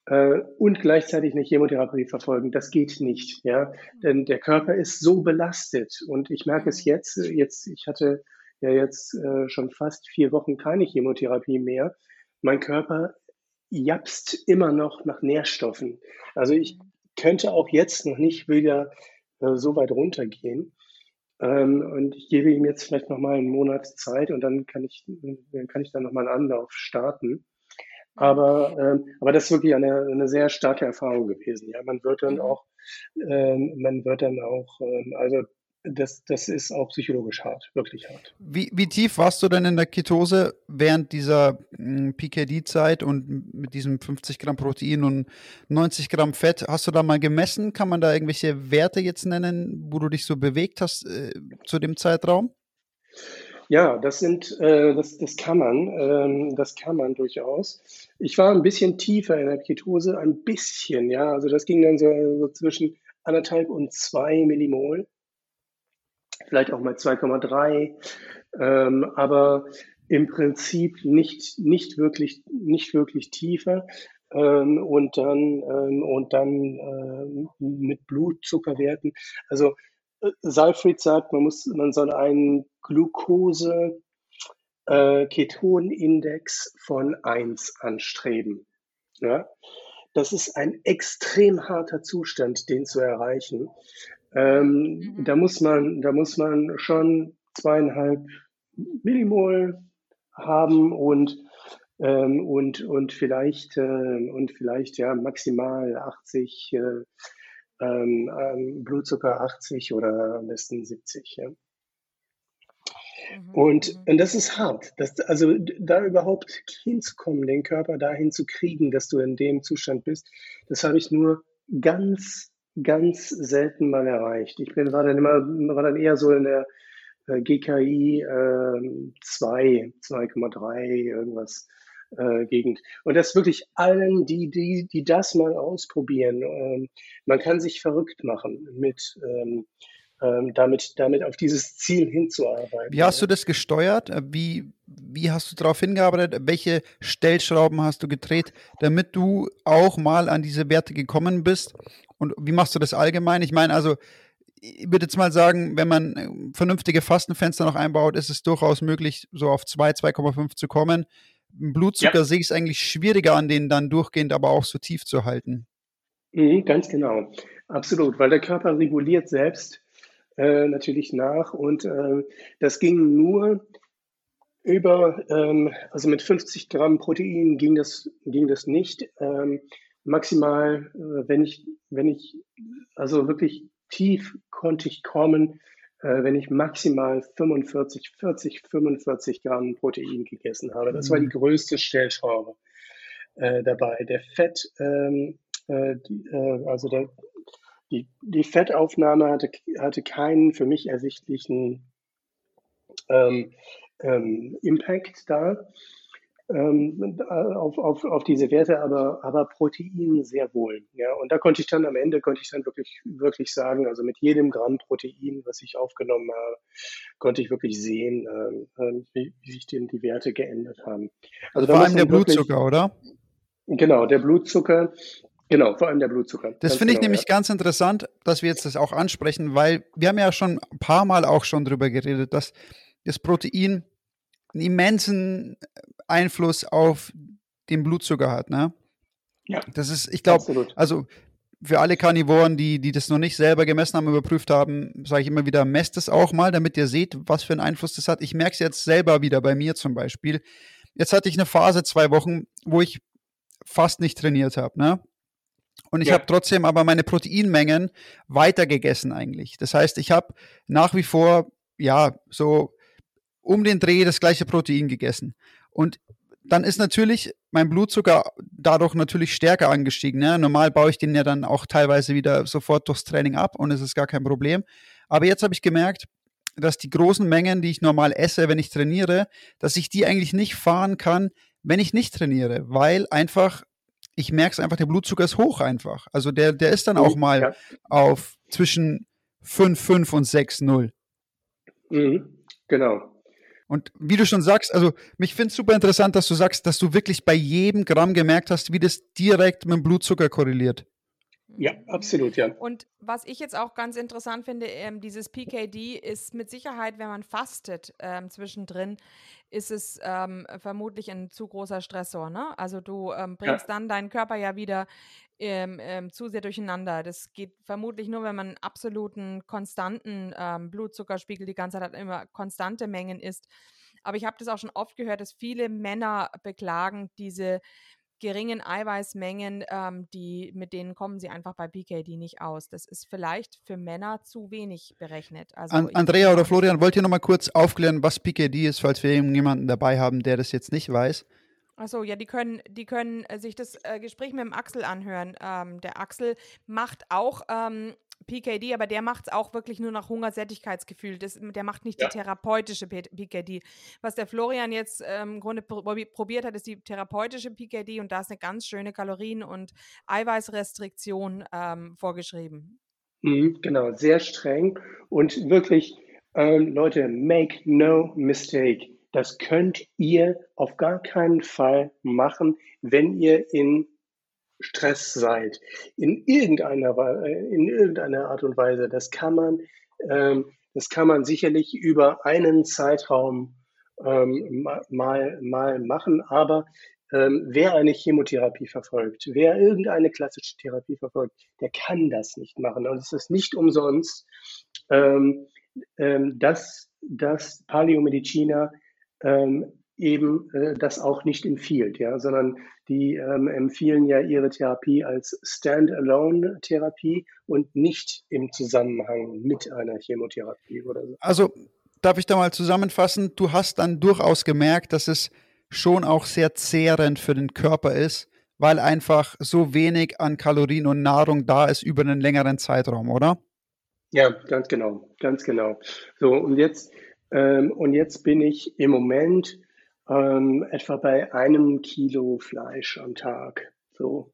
äh, und gleichzeitig eine Chemotherapie verfolgen. Das geht nicht, ja, denn der Körper ist so belastet und ich merke es jetzt. Jetzt, ich hatte ja jetzt äh, schon fast vier Wochen keine Chemotherapie mehr. Mein Körper japst immer noch nach Nährstoffen. Also ich könnte auch jetzt noch nicht wieder äh, so weit runtergehen. Ähm, und ich gebe ihm jetzt vielleicht noch mal einen Monat Zeit und dann kann ich, dann kann ich dann noch mal einen Anlauf starten. Aber, ähm, aber das ist wirklich eine, eine sehr starke Erfahrung gewesen. Ja, man wird dann mhm. auch, ähm, man wird dann auch, ähm, also das, das ist auch psychologisch hart, wirklich hart. Wie, wie tief warst du denn in der Ketose während dieser hm, PKD-Zeit und mit diesem 50 Gramm Protein und 90 Gramm Fett? Hast du da mal gemessen? Kann man da irgendwelche Werte jetzt nennen, wo du dich so bewegt hast äh, zu dem Zeitraum? Ja, das sind, äh, das, das kann man, ähm, das kann man durchaus. Ich war ein bisschen tiefer in der Ketose, ein bisschen, ja, also das ging dann so, so zwischen anderthalb und zwei Millimol, vielleicht auch mal 2,3, ähm, aber im Prinzip nicht, nicht wirklich, nicht wirklich tiefer. Ähm, und dann, ähm, und dann ähm, mit Blutzuckerwerten. Also Seifried sagt, man muss, man soll einen Glucose äh, Ketonindex von 1 anstreben. Ja? Das ist ein extrem harter Zustand, den zu erreichen. Ähm, mhm. Da muss man, da muss man schon zweieinhalb Millimol haben und ähm, und und vielleicht äh, und vielleicht ja maximal 80 äh, ähm, ähm, Blutzucker 80 oder am besten 70. Ja. Mhm, und, mhm. und das ist hart. Das, also da überhaupt hinzukommen, den Körper dahin zu kriegen, dass du in dem Zustand bist, das habe ich nur ganz, ganz selten mal erreicht. Ich bin, war dann immer, war dann eher so in der äh, GKI äh, 2, 2,3, irgendwas äh, Gegend. Und das wirklich allen, die, die, die das mal ausprobieren, ähm, man kann sich verrückt machen mit ähm, ähm, damit, damit auf dieses Ziel hinzuarbeiten. Wie hast du das gesteuert? Äh, wie, wie hast du darauf hingearbeitet? Welche Stellschrauben hast du gedreht, damit du auch mal an diese Werte gekommen bist? Und wie machst du das allgemein? Ich meine, also ich würde jetzt mal sagen, wenn man äh, vernünftige Fastenfenster noch einbaut, ist es durchaus möglich, so auf 2, 2,5 zu kommen. Blutzucker ja. sehe ich es eigentlich schwieriger an, den dann durchgehend aber auch so tief zu halten. Mhm, ganz genau, absolut, weil der Körper reguliert selbst äh, natürlich nach und äh, das ging nur über, ähm, also mit 50 Gramm Protein ging das, ging das nicht. Ähm, maximal, äh, wenn ich, wenn ich, also wirklich tief konnte ich kommen, äh, wenn ich maximal 45, 40, 45 Gramm Protein gegessen habe. Das war die mhm. größte Stellschraube äh, dabei. Der Fett, ähm, äh, die, äh, also der, die, die Fettaufnahme hatte, hatte keinen für mich ersichtlichen ähm, ähm, Impact da ähm, auf, auf, auf diese Werte, aber, aber Protein sehr wohl. Ja, und da konnte ich dann am Ende konnte ich dann wirklich, wirklich sagen, also mit jedem Gramm Protein, was ich aufgenommen habe, konnte ich wirklich sehen, äh, wie, wie sich denn die Werte geändert haben. Also vor allem der Blutzucker, wirklich, oder? Genau, der Blutzucker. Genau, vor allem der Blutzucker. Das finde ich genau, nämlich ja. ganz interessant, dass wir jetzt das auch ansprechen, weil wir haben ja schon ein paar Mal auch schon drüber geredet, dass das Protein einen immensen Einfluss auf den Blutzucker hat, ne? Ja. Das ist, ich glaube, also für alle Karnivoren, die, die das noch nicht selber gemessen haben, überprüft haben, sage ich immer wieder, messt es auch mal, damit ihr seht, was für einen Einfluss das hat. Ich merke es jetzt selber wieder bei mir zum Beispiel. Jetzt hatte ich eine Phase, zwei Wochen, wo ich fast nicht trainiert habe, ne? Und ich ja. habe trotzdem aber meine Proteinmengen weiter gegessen eigentlich. Das heißt, ich habe nach wie vor, ja, so um den Dreh das gleiche Protein gegessen. Und dann ist natürlich mein Blutzucker dadurch natürlich stärker angestiegen. Ne? Normal baue ich den ja dann auch teilweise wieder sofort durchs Training ab und es ist gar kein Problem. Aber jetzt habe ich gemerkt, dass die großen Mengen, die ich normal esse, wenn ich trainiere, dass ich die eigentlich nicht fahren kann, wenn ich nicht trainiere, weil einfach, ich merke es einfach, der Blutzucker ist hoch einfach. Also der, der ist dann auch mal ja. auf zwischen 5, 5 und 6, 0. Mhm, genau. Und wie du schon sagst, also mich finde es super interessant, dass du sagst, dass du wirklich bei jedem Gramm gemerkt hast, wie das direkt mit dem Blutzucker korreliert. Ja, absolut, ja. Und was ich jetzt auch ganz interessant finde, ähm, dieses PKD ist mit Sicherheit, wenn man fastet ähm, zwischendrin, ist es ähm, vermutlich ein zu großer Stressor. Ne? Also du ähm, bringst ja. dann deinen Körper ja wieder ähm, ähm, zu sehr durcheinander. Das geht vermutlich nur, wenn man einen absoluten, konstanten Blutzuckerspiegel die ganze Zeit immer konstante Mengen isst. Aber ich habe das auch schon oft gehört, dass viele Männer beklagen diese geringen Eiweißmengen, ähm, die, mit denen kommen sie einfach bei PKD nicht aus. Das ist vielleicht für Männer zu wenig berechnet. Also An, Andrea oder Florian, wollt ihr noch mal kurz aufklären, was PKD ist, falls wir jemanden dabei haben, der das jetzt nicht weiß? Achso, ja, die können, die können äh, sich das äh, Gespräch mit dem Axel anhören. Ähm, der Axel macht auch ähm, PKD, aber der macht es auch wirklich nur nach Hungersättigkeitsgefühl. Das, der macht nicht ja. die therapeutische PKD. Was der Florian jetzt ähm, im Grunde probiert hat, ist die therapeutische PKD und da ist eine ganz schöne Kalorien- und Eiweißrestriktion ähm, vorgeschrieben. Mhm, genau, sehr streng und wirklich, ähm, Leute, make no mistake. Das könnt ihr auf gar keinen Fall machen, wenn ihr in Stress seid, in irgendeiner, in irgendeiner Art und Weise, das kann man, ähm, das kann man sicherlich über einen Zeitraum ähm, mal, mal machen, aber ähm, wer eine Chemotherapie verfolgt, wer irgendeine klassische Therapie verfolgt, der kann das nicht machen. Und es ist nicht umsonst, ähm, ähm, dass, dass Paläomediziner ähm, eben äh, das auch nicht empfiehlt, ja, sondern die ähm, empfehlen ja ihre Therapie als Standalone-Therapie und nicht im Zusammenhang mit einer Chemotherapie oder so. Also darf ich da mal zusammenfassen, du hast dann durchaus gemerkt, dass es schon auch sehr zehrend für den Körper ist, weil einfach so wenig an Kalorien und Nahrung da ist über einen längeren Zeitraum, oder? Ja, ganz genau, ganz genau. So, und jetzt, ähm, und jetzt bin ich im Moment ähm, etwa bei einem Kilo Fleisch am Tag. So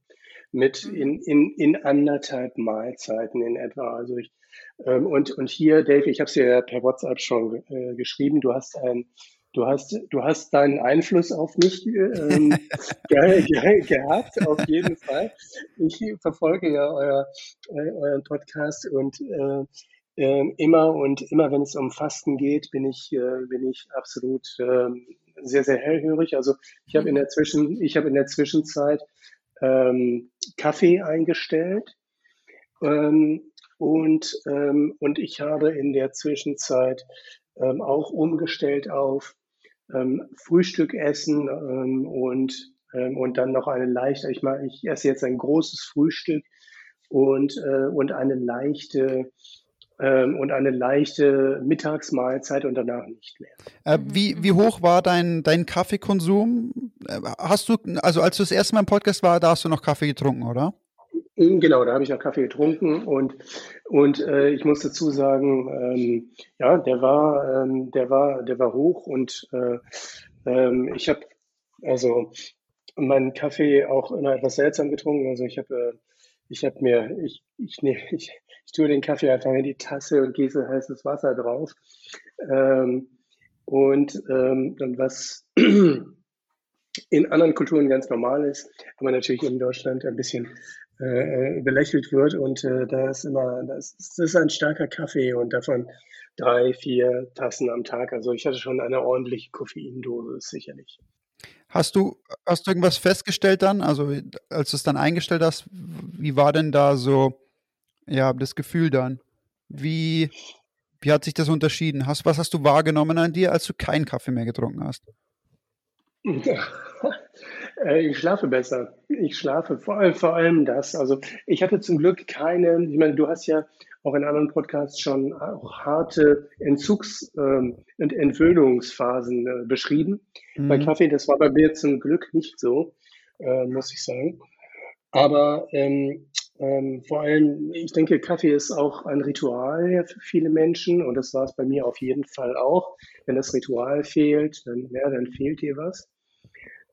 mit mhm. in, in, in anderthalb Mahlzeiten in etwa. Also ich, ähm, und, und hier, Dave, ich habe es dir ja per WhatsApp schon äh, geschrieben, du hast ein Du hast, du hast deinen Einfluss auf mich ähm, ge ge gehabt, auf jeden Fall. Ich verfolge ja euer, äh, euren Podcast und äh, äh, immer und immer, wenn es um Fasten geht, bin ich, äh, bin ich absolut ähm, sehr, sehr hellhörig. Also ich habe in der Zwischen, ich habe in der Zwischenzeit ähm, Kaffee eingestellt ähm, und, ähm, und ich habe in der Zwischenzeit ähm, auch umgestellt auf ähm, Frühstück essen ähm, und, und dann noch eine leichte, ich meine, ich esse jetzt ein großes Frühstück und, äh, und eine leichte und eine leichte Mittagsmahlzeit und danach nicht mehr. Äh, wie, wie hoch war dein, dein Kaffeekonsum? Äh, hast du, also als du das erste Mal im Podcast war, da hast du noch Kaffee getrunken, oder? Mm, genau, da habe ich noch Kaffee getrunken und, und äh, ich muss dazu sagen, ähm, ja, der war, ähm, der war, der war hoch und äh, ähm, ich habe also meinen Kaffee auch immer etwas seltsam getrunken. Also ich habe äh, ich habe mir, ich, ich, ich, ich tue den Kaffee einfach in die Tasse und gieße heißes Wasser drauf. Ähm, und, ähm, und was in anderen Kulturen ganz normal ist, aber natürlich in Deutschland ein bisschen äh, belächelt wird. Und äh, da ist immer, das, das ist ein starker Kaffee und davon drei, vier Tassen am Tag. Also ich hatte schon eine ordentliche Koffeindosis, sicherlich. Hast du, hast du irgendwas festgestellt dann? Also, als du es dann eingestellt hast, wie war denn da so, ja, das Gefühl dann? Wie, wie hat sich das unterschieden? Hast, was hast du wahrgenommen an dir, als du keinen Kaffee mehr getrunken hast? Äh, ich schlafe besser. Ich schlafe vor allem, vor allem das. Also ich hatte zum Glück keine, ich meine, du hast ja auch in anderen Podcasts schon auch harte Entzugs- ähm, und Entwöhnungsphasen äh, beschrieben. Mhm. Bei Kaffee, das war bei mir zum Glück nicht so, äh, muss ich sagen. Aber ähm, ähm, vor allem, ich denke, Kaffee ist auch ein Ritual für viele Menschen und das war es bei mir auf jeden Fall auch. Wenn das Ritual fehlt, dann, ja, dann fehlt dir was.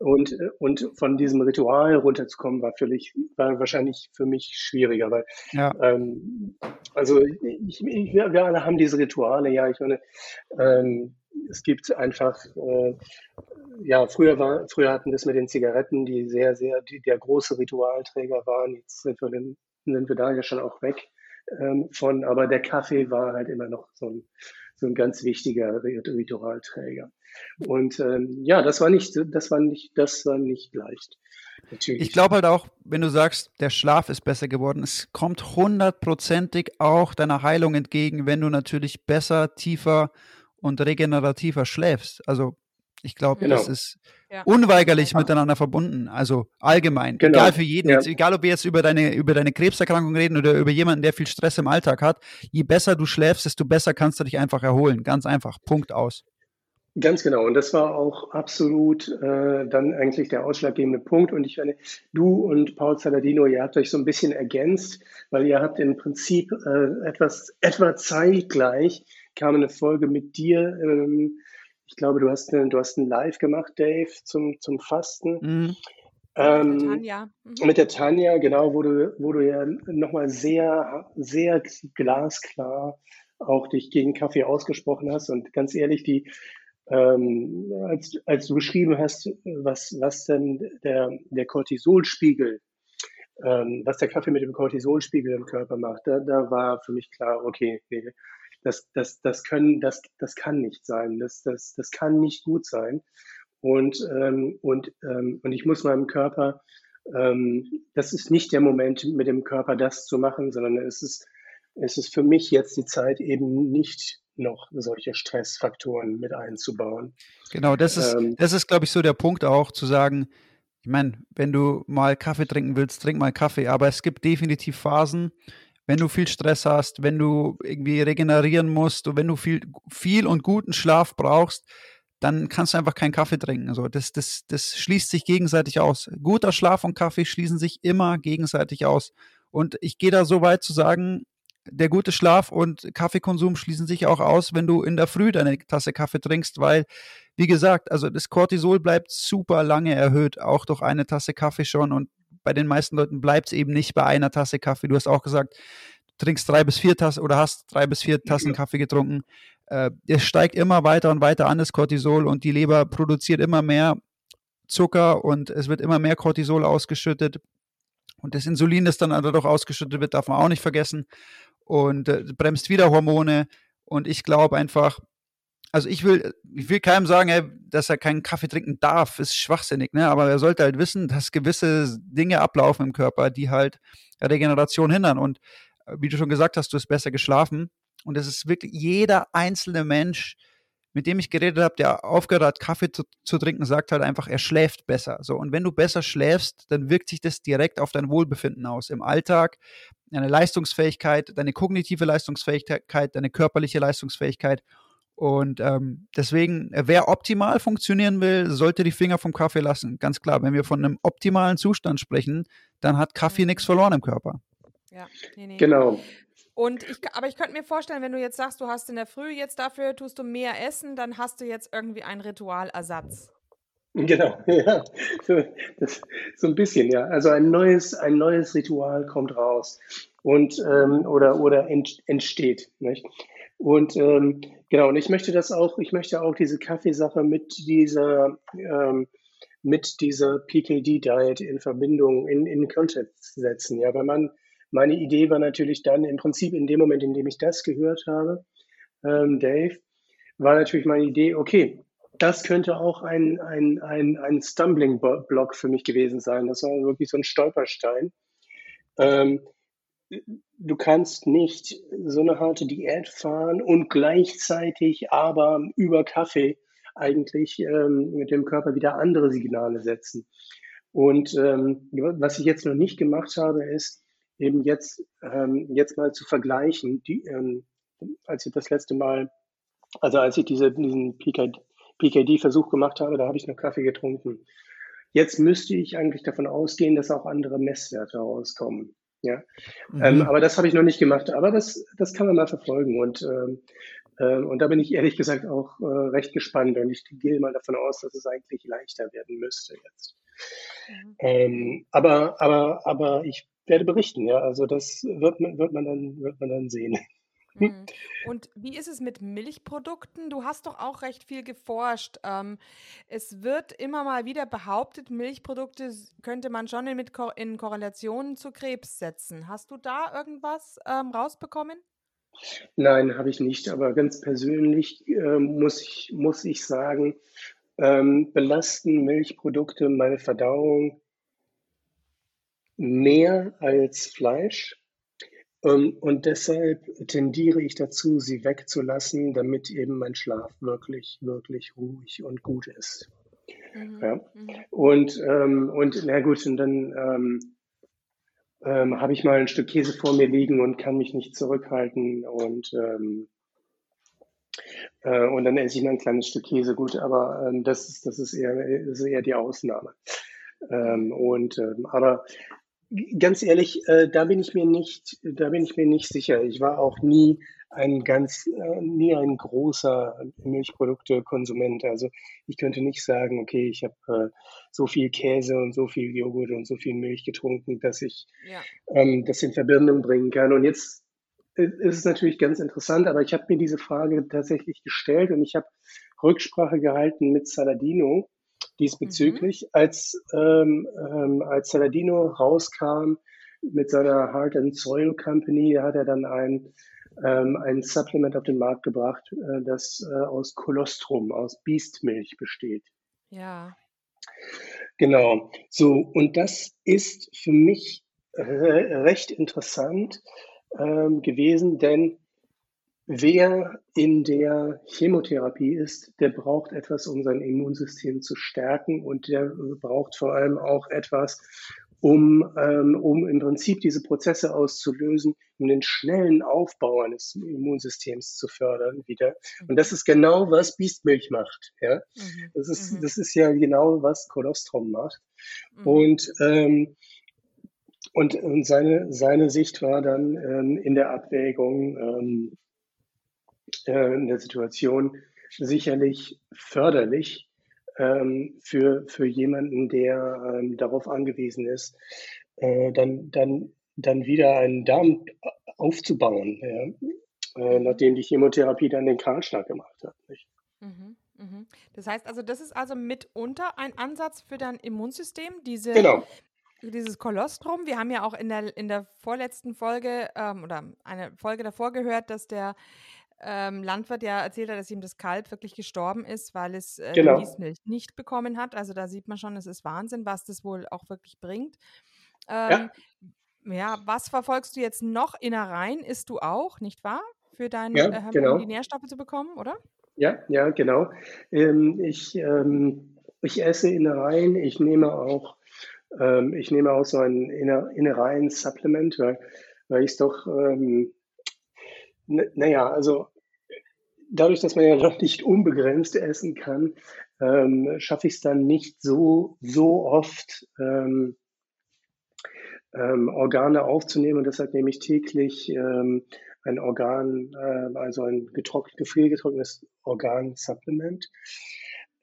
Und, und von diesem Ritual runterzukommen, war, völlig, war wahrscheinlich für mich schwieriger, weil ja. ähm, also ich, ich, wir alle haben diese Rituale, ja, ich meine, ähm, es gibt einfach, äh, ja, früher war, früher hatten wir es mit den Zigaretten, die sehr, sehr, die, der große Ritualträger waren. Jetzt sind wir, den, sind wir da ja schon auch weg ähm, von, aber der Kaffee war halt immer noch so ein, so ein ganz wichtiger Ritualträger. Und ähm, ja, das war nicht, das war nicht, das war nicht leicht. Natürlich. Ich glaube halt auch, wenn du sagst, der Schlaf ist besser geworden, es kommt hundertprozentig auch deiner Heilung entgegen, wenn du natürlich besser, tiefer und regenerativer schläfst. Also ich glaube, genau. das ist ja. unweigerlich ja. miteinander verbunden. Also allgemein, genau. egal für jeden. Ja. Jetzt, egal, ob wir jetzt über deine, über deine Krebserkrankung reden oder über jemanden, der viel Stress im Alltag hat. Je besser du schläfst, desto besser kannst du dich einfach erholen. Ganz einfach. Punkt aus. Ganz genau. Und das war auch absolut äh, dann eigentlich der ausschlaggebende Punkt. Und ich finde, du und Paul Saladino, ihr habt euch so ein bisschen ergänzt, weil ihr habt im Prinzip äh, etwas, etwa zeitgleich kam eine Folge mit dir. Ähm, ich glaube, du hast, eine, du hast ein Live gemacht, Dave, zum, zum Fasten. Mhm. Ähm, mit der Tanja. Mhm. Mit der Tanja, genau, wo du, wo du ja nochmal sehr, sehr glasklar auch dich gegen Kaffee ausgesprochen hast. Und ganz ehrlich, die, ähm, als, als du beschrieben hast, was, was denn der, der Cortisolspiegel, ähm, was der Kaffee mit dem Cortisolspiegel im Körper macht, da, da war für mich klar, okay, nee, das, das, das, können, das, das kann nicht sein, das, das, das kann nicht gut sein. Und, ähm, und, ähm, und ich muss meinem Körper, ähm, das ist nicht der Moment, mit dem Körper das zu machen, sondern es ist, es ist für mich jetzt die Zeit, eben nicht noch solche Stressfaktoren mit einzubauen. Genau, das ist, ähm, das ist, glaube ich, so der Punkt auch, zu sagen, ich meine, wenn du mal Kaffee trinken willst, trink mal Kaffee, aber es gibt definitiv Phasen, wenn du viel Stress hast, wenn du irgendwie regenerieren musst und wenn du viel, viel und guten Schlaf brauchst, dann kannst du einfach keinen Kaffee trinken. Also das, das, das schließt sich gegenseitig aus. Guter Schlaf und Kaffee schließen sich immer gegenseitig aus. Und ich gehe da so weit zu sagen, der gute Schlaf und Kaffeekonsum schließen sich auch aus, wenn du in der Früh deine Tasse Kaffee trinkst, weil, wie gesagt, also das Cortisol bleibt super lange erhöht, auch durch eine Tasse Kaffee schon. Und bei den meisten Leuten bleibt es eben nicht bei einer Tasse Kaffee. Du hast auch gesagt, du trinkst drei bis vier Tassen oder hast drei bis vier Tassen Kaffee getrunken. Äh, es steigt immer weiter und weiter an, das Cortisol, und die Leber produziert immer mehr Zucker und es wird immer mehr Cortisol ausgeschüttet. Und das Insulin, das dann dadurch ausgeschüttet wird, darf man auch nicht vergessen und äh, bremst wieder Hormone. Und ich glaube einfach, also ich will, ich will keinem sagen, ey, dass er keinen Kaffee trinken darf, ist schwachsinnig, ne? Aber er sollte halt wissen, dass gewisse Dinge ablaufen im Körper, die halt Regeneration hindern. Und äh, wie du schon gesagt hast, du hast besser geschlafen. Und es ist wirklich jeder einzelne Mensch, mit dem ich geredet habe, der aufgehört hat, Kaffee zu, zu, trinken, sagt halt einfach, er schläft besser. So, und wenn du besser schläfst, dann wirkt sich das direkt auf dein Wohlbefinden aus. Im Alltag, deine Leistungsfähigkeit, deine kognitive Leistungsfähigkeit, deine körperliche Leistungsfähigkeit. Und ähm, deswegen, äh, wer optimal funktionieren will, sollte die Finger vom Kaffee lassen. Ganz klar, wenn wir von einem optimalen Zustand sprechen, dann hat Kaffee nichts verloren im Körper. Ja, nee, nee. Genau. Und ich, aber ich könnte mir vorstellen, wenn du jetzt sagst, du hast in der Früh jetzt dafür, tust du mehr essen, dann hast du jetzt irgendwie einen Ritualersatz. Genau, ja. So, das, so ein bisschen, ja. Also ein neues, ein neues Ritual kommt raus und ähm, oder, oder ent, entsteht. Nicht? Und ähm, genau, und ich möchte das auch, ich möchte auch diese Kaffeesache mit dieser ähm, mit dieser PKD-Diet in Verbindung, in, in Kontext setzen. Ja, weil man meine Idee war natürlich dann im Prinzip in dem Moment, in dem ich das gehört habe, ähm, Dave, war natürlich meine Idee, okay, das könnte auch ein, ein, ein, ein Stumbling-Block für mich gewesen sein. Das war wirklich so ein Stolperstein. Ähm, du kannst nicht so eine harte Diät fahren und gleichzeitig aber über Kaffee eigentlich ähm, mit dem Körper wieder andere Signale setzen. Und ähm, was ich jetzt noch nicht gemacht habe, ist, eben jetzt, ähm, jetzt mal zu vergleichen, die, ähm, als ich das letzte Mal, also als ich diese, diesen PKD-Versuch gemacht habe, da habe ich noch Kaffee getrunken. jetzt müsste ich eigentlich davon ausgehen, dass auch andere Messwerte rauskommen. Ja, Mhm. ähm, aber das habe ich noch nicht gemacht. Aber das, das kann man mal verfolgen und ähm, ähm, und da bin ich ehrlich gesagt auch äh, recht gespannt und ich gehe mal davon aus, dass es eigentlich leichter werden müsste jetzt. Mhm. Ähm, aber, aber, aber ich werde berichten, ja. Also das wird man, wird man dann, wird man dann sehen. Mhm. Und wie ist es mit Milchprodukten? Du hast doch auch recht viel geforscht. Ähm, es wird immer mal wieder behauptet, Milchprodukte könnte man schon in, mit Ko in Korrelation zu Krebs setzen. Hast du da irgendwas ähm, rausbekommen? Nein, habe ich nicht. Aber ganz persönlich ähm, muss ich, muss ich sagen, ähm, belasten Milchprodukte meine Verdauung mehr als Fleisch. Ähm, und deshalb tendiere ich dazu, sie wegzulassen, damit eben mein Schlaf wirklich, wirklich ruhig und gut ist. Mhm. Ja. Mhm. Und, ähm, und na gut, und dann ähm, ähm, habe ich mal ein Stück Käse vor mir liegen und kann mich nicht zurückhalten und ähm, äh, und dann esse ich mal ein kleines Stück Käse. Gut, aber ähm, das ist das ist eher das ist eher die Ausnahme. Ähm, und ähm, aber ganz ehrlich, äh, da bin ich mir nicht, da bin ich mir nicht sicher. Ich war auch nie ein ganz, äh, nie ein großer Milchprodukte-Konsument. Also ich könnte nicht sagen, okay, ich habe äh, so viel Käse und so viel Joghurt und so viel Milch getrunken, dass ich Ja. ähm, das in Verbindung bringen kann. Und jetzt äh, ist es natürlich ganz interessant, aber ich habe mir diese Frage tatsächlich gestellt und ich habe Rücksprache gehalten mit Saladino diesbezüglich, als, ähm, ähm, als Saladino rauskam mit seiner Heart and Soil Company, hat er dann ein, ähm, ein Supplement auf den Markt gebracht, äh, das äh, aus Kolostrum, aus Biestmilch besteht. Ja. Genau. So, und das ist für mich re recht interessant ähm, gewesen, denn wer in der Chemotherapie ist, der braucht etwas, um sein Immunsystem zu stärken und der braucht vor allem auch etwas, um, ähm, um im Prinzip diese Prozesse auszulösen, um den schnellen Aufbau eines Immunsystems zu fördern wieder. Und das ist genau, was Biestmilch macht. Ja? Mhm. Das ist, Mhm. das ist ja genau, was Kolostrum macht. Mhm. Und, ähm, und, und seine, seine Sicht war dann ähm, in der Abwägung ähm, äh, in der Situation sicherlich förderlich ähm, für, für jemanden, der ähm, darauf angewiesen ist, äh, dann, dann, dann wieder einen Darm aufzubauen, ja? äh, nachdem die Chemotherapie dann den Kahlschlag gemacht hat. Mhm. Mhm. Das heißt also, das ist also mitunter ein Ansatz für dein Immunsystem, diese, Genau, dieses Kolostrum. Wir haben ja auch in der, in der vorletzten Folge ähm, oder eine Folge davor gehört, dass der ähm, Landwirt ja erzählt hat, dass ihm das Kalb wirklich gestorben ist, weil es äh, die genau. Miesmilch nicht bekommen hat. Also da sieht man schon, es ist Wahnsinn, was das wohl auch wirklich bringt. Ja, Ähm, ja, was verfolgst du jetzt noch? Innereien isst du auch, nicht wahr? Für dein, ja, äh, um die genau. Nährstoffe zu bekommen, oder? Ja, ja, genau. Ähm, ich, ähm, ich esse Innereien. Ich nehme auch, ähm, ich nehme auch so ein Inner Innereien-Supplement, weil, weil ich es doch, ähm, naja, also dadurch, dass man ja noch nicht unbegrenzt essen kann, ähm, schaffe ich es dann nicht so, so oft, ähm, ähm, Organe aufzunehmen. Und deshalb nehme ich täglich ähm, ein Organ, äh, also ein getrocknet, gefriergetrocknetes Organ-Supplement.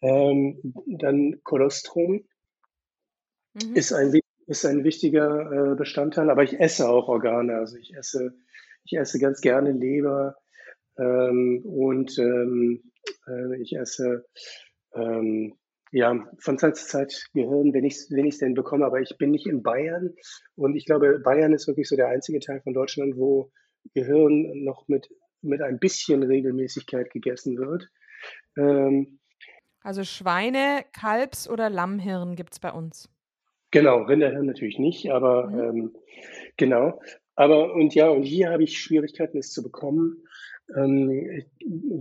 Ähm, dann Kolostrum Mhm. ist ein, ist ein wichtiger äh, Bestandteil, aber ich esse auch Organe. Also ich esse, ich esse ganz gerne Leber ähm, und ähm, äh, ich esse ähm, ja von Zeit zu Zeit Gehirn, wenn ich es wenn ich's denn bekomme. Aber ich bin nicht in Bayern und ich glaube, Bayern ist wirklich so der einzige Teil von Deutschland, wo Gehirn noch mit, mit ein bisschen Regelmäßigkeit gegessen wird. Ähm, Also Schweine, Kalbs- oder Lammhirn gibt es bei uns. Genau, Rinderhirn natürlich nicht, aber Mhm. ähm, genau. Aber und ja, und hier habe ich Schwierigkeiten, es zu bekommen. Ähm, ich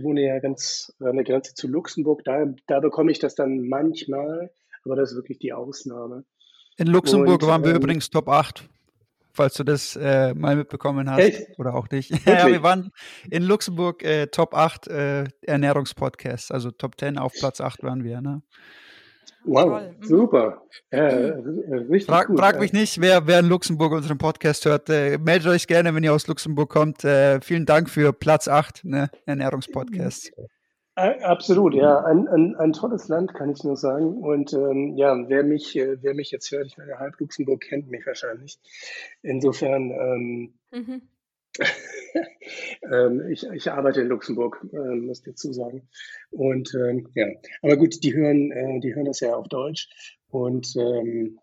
wohne ja ganz an der Grenze zu Luxemburg. Da, da bekomme ich das dann manchmal, aber das ist wirklich die Ausnahme. In Luxemburg Und waren wir ähm, übrigens Top 8, falls du das äh, mal mitbekommen hast echt, oder auch nicht. Ja, wir waren in Luxemburg äh, Top 8 äh, Ernährungspodcasts, also Top 10 auf Platz 8 waren wir. Ne? Wow, Toll. Mhm. super. Ja, äh, richtig Frag, gut. frag ja. mich nicht, wer, wer in Luxemburg unseren Podcast hört. Äh, meldet euch gerne, wenn ihr aus Luxemburg kommt. Äh, vielen Dank für Platz 8, ne, Ernährungspodcast. Äh, Absolut, ja. Ein, ein, ein tolles Land, kann ich nur sagen. Und ähm, ja, wer mich, äh, wer mich jetzt hört, ich meine, halb Luxemburg kennt mich wahrscheinlich. Insofern, ähm, Mhm. ähm, ich, ich arbeite in Luxemburg, ähm, muss ich dazu sagen. Und ähm, ja, aber gut, die hören, äh, die hören das ja auf Deutsch. Und ähm,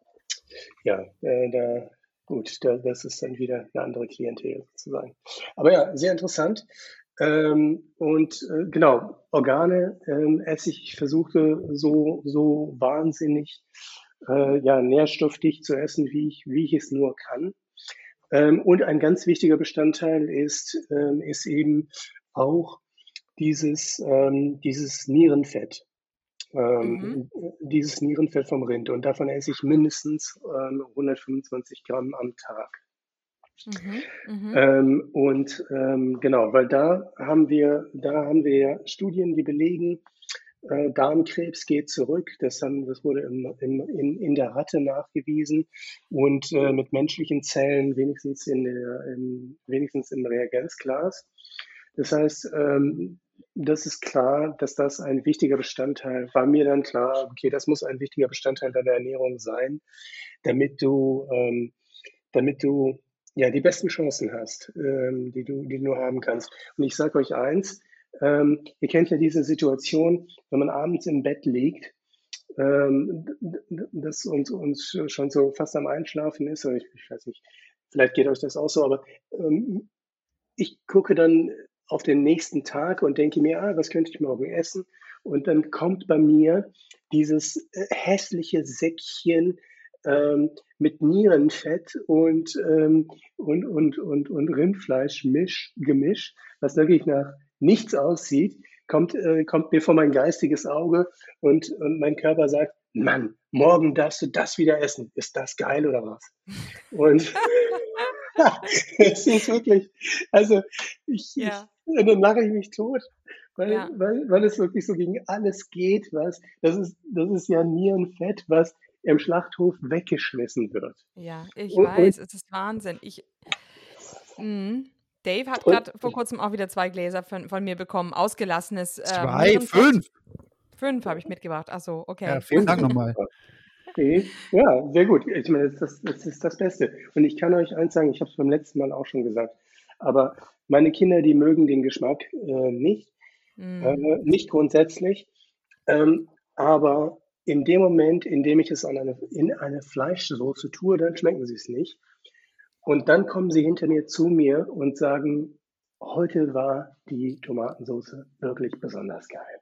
ja, äh, da, gut, da, das ist dann wieder eine andere Klientel sozusagen. Aber ja, sehr interessant. Ähm, und äh, genau, Organe ähm, esse ich, versuche so, so wahnsinnig äh, ja, nährstoffdicht zu essen, wie ich, wie ich es nur kann. Ähm, und ein ganz wichtiger Bestandteil ist, ähm, ist eben auch dieses, ähm, dieses Nierenfett. Ähm, Dieses Nierenfett vom Rind. Und davon esse ich mindestens ähm, 125 Gramm am Tag. Mhm. Mhm. Ähm, und ähm, genau, weil da haben wir, da haben wir Studien, die belegen, äh, Darmkrebs geht zurück. Das, haben, das wurde im, im, in, in der Ratte nachgewiesen und äh, mit menschlichen Zellen wenigstens, in der, im, wenigstens im Reagenzglas. Das heißt, ähm, das ist klar, dass das ein wichtiger Bestandteil, war mir dann klar, okay, das muss ein wichtiger Bestandteil deiner Ernährung sein, damit du, ähm, damit du ja die besten Chancen hast, ähm, die du, die du haben kannst. Und ich sage euch eins, ähm, ihr kennt ja diese Situation, wenn man abends im Bett liegt, ähm, das uns, uns schon so fast am Einschlafen ist, ich, ich weiß nicht, vielleicht geht euch das auch so, aber ähm, ich gucke dann auf den nächsten Tag und denke mir, ah, was könnte ich morgen essen? Und dann kommt bei mir dieses äh, hässliche Säckchen ähm, mit Nierenfett und, ähm, und, und, und, und Rindfleisch-Misch, Gemisch, was wirklich nach nichts aussieht, kommt, äh, kommt mir vor mein geistiges Auge und, und mein Körper sagt, Mann, morgen darfst du das wieder essen. Ist das geil oder was? Und es ist wirklich, also ich, Ja. ich dann lache ich mich tot, weil, Ja. weil, weil es wirklich so gegen alles geht, was, das ist, das ist ja Nierenfett, was im Schlachthof weggeschmissen wird. Ja, ich Und- weiß, es ist Wahnsinn. Ich, Mhm. Dave hat gerade vor kurzem auch wieder zwei Gläser von, von mir bekommen. Ausgelassenes. ähm, Zwei, fünf. Fünf habe ich mitgebracht. Ach so, okay. Ja, vielen Dank nochmal. Okay. Ja, sehr gut. Ich meine, das, ist das, das ist das Beste. Und ich kann euch eins sagen, ich habe es beim letzten Mal auch schon gesagt, aber meine Kinder, die mögen den Geschmack äh, nicht, Mhm. äh, nicht grundsätzlich, ähm, aber in dem Moment, in dem ich es an eine, in eine Fleischsoße tue, dann schmecken sie es nicht. Und dann kommen sie hinter mir zu mir und sagen, heute war die Tomatensoße wirklich besonders geil.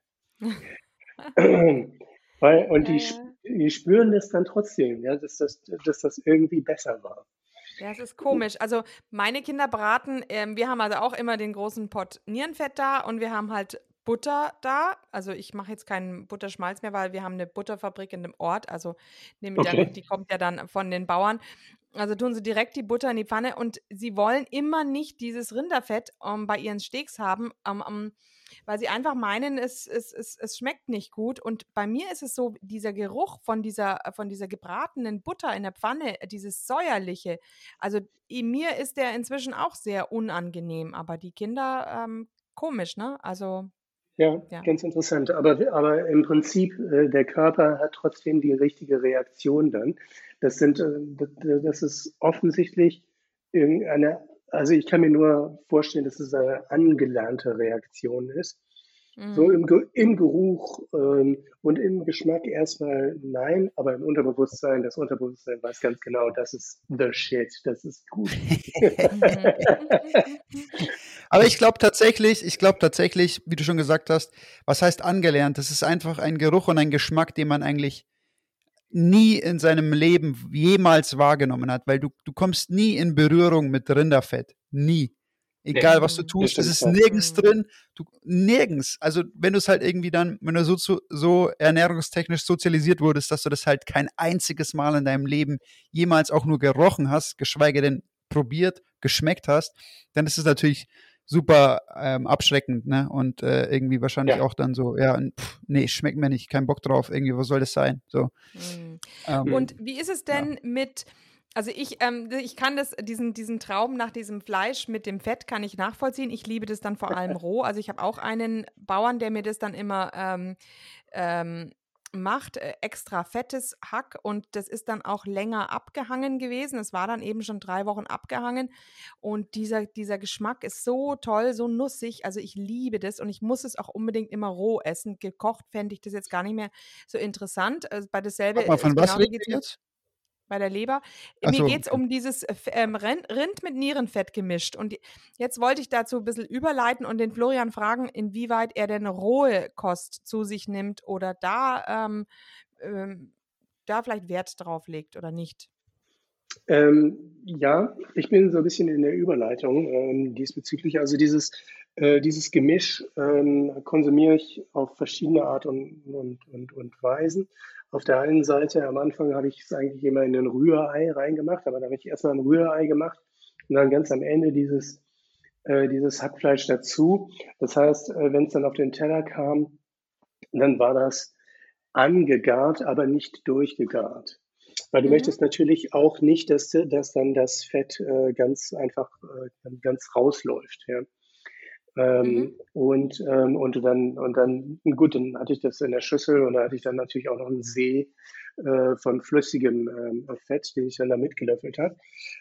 Weil, und die, Ja, die spüren das dann trotzdem, ja, dass, das, dass das irgendwie besser war. Ja, es ist komisch. Also meine Kinder braten, ähm, wir haben also auch immer den großen Pott Nierenfett da und wir haben halt Butter da. Also ich mache jetzt keinen Butterschmalz mehr, weil wir haben eine Butterfabrik in dem Ort. Also nehmen wir Okay. dann, die kommt ja dann von den Bauern. Also tun sie direkt die Butter in die Pfanne und sie wollen immer nicht dieses Rinderfett ähm, bei ihren Steaks haben, ähm, ähm, weil sie einfach meinen, es, es, es, es schmeckt nicht gut. Und bei mir ist es so, dieser Geruch von dieser, von dieser gebratenen Butter in der Pfanne, dieses säuerliche, also mir ist der inzwischen auch sehr unangenehm, aber die Kinder ähm, komisch, ne? Also Ja, Ja. ganz interessant. Aber, aber im Prinzip, äh, der Körper hat trotzdem die richtige Reaktion dann. Das sind, äh, das, ist offensichtlich irgendeine, also ich kann mir nur vorstellen, dass es eine angelernte Reaktion ist. So mhm. im, Ge- im Geruch ähm, und im Geschmack erstmal nein, aber im Unterbewusstsein, das Unterbewusstsein weiß ganz genau, das ist the shit, das ist gut. Aber ich glaube tatsächlich, ich glaube tatsächlich, wie du schon gesagt hast, was heißt angelernt? Das ist einfach ein Geruch und ein Geschmack, den man eigentlich nie in seinem Leben jemals wahrgenommen hat, weil du, du kommst nie in Berührung mit Rinderfett. Nie. Egal, was du tust, es ist nirgends Mhm. drin. Du, nirgends. Also, wenn du es halt irgendwie dann, wenn du so, zu, so ernährungstechnisch sozialisiert wurdest, dass du das halt kein einziges Mal in deinem Leben jemals auch nur gerochen hast, geschweige denn probiert, geschmeckt hast, dann ist es natürlich super ähm, abschreckend, ne? Und äh, irgendwie wahrscheinlich Ja. auch dann so, ja, pff, nee, schmeckt mir nicht, kein Bock drauf, irgendwie, was soll das sein? So. Mhm. Ähm, Und wie ist es denn mit, also ich, ähm, ich kann das, diesen, diesen Traum nach diesem Fleisch mit dem Fett kann ich nachvollziehen. Ich liebe das dann vor allem roh. Also ich habe auch einen Bauern, der mir das dann immer ähm, ähm, macht, äh, extra fettes Hack und das ist dann auch länger abgehangen gewesen. Es war dann eben schon drei Wochen abgehangen und dieser, dieser Geschmack ist so toll, so nussig. Also ich liebe das und ich muss es auch unbedingt immer roh essen. Gekocht fände ich das jetzt gar nicht mehr so interessant. Also bei dasselbe mal, von ist was genauso reden wir jetzt? Bei der Leber. Ach Mir so, geht es um dieses äh, ähm, Rind mit Nierenfett gemischt. Und jetzt wollte ich dazu ein bisschen überleiten und den Florian fragen, inwieweit er denn rohe Kost zu sich nimmt oder da, ähm, ähm, da vielleicht Wert drauf legt oder nicht. Ähm, ja, ich bin so ein bisschen in der Überleitung ähm, diesbezüglich. Also dieses, äh, dieses Gemisch ähm, konsumiere ich auf verschiedene Art und, und, und, und Weisen. Auf der einen Seite, am Anfang habe ich es eigentlich immer in ein Rührei reingemacht, aber da habe ich erstmal ein Rührei gemacht und dann ganz am Ende dieses, äh, dieses Hackfleisch dazu. Das heißt, äh, wenn es dann auf den Teller kam, dann war das angegart, aber nicht durchgegart. Weil du Mhm. möchtest natürlich auch nicht, dass, dass dann das Fett äh, ganz einfach äh, ganz rausläuft. Ja. Ähm, Mhm. und, ähm, und dann, und dann, gut, dann hatte ich das in der Schüssel und da hatte ich dann natürlich auch noch einen See äh, von flüssigem ähm, Fett, den ich dann da mitgelöffelt habe.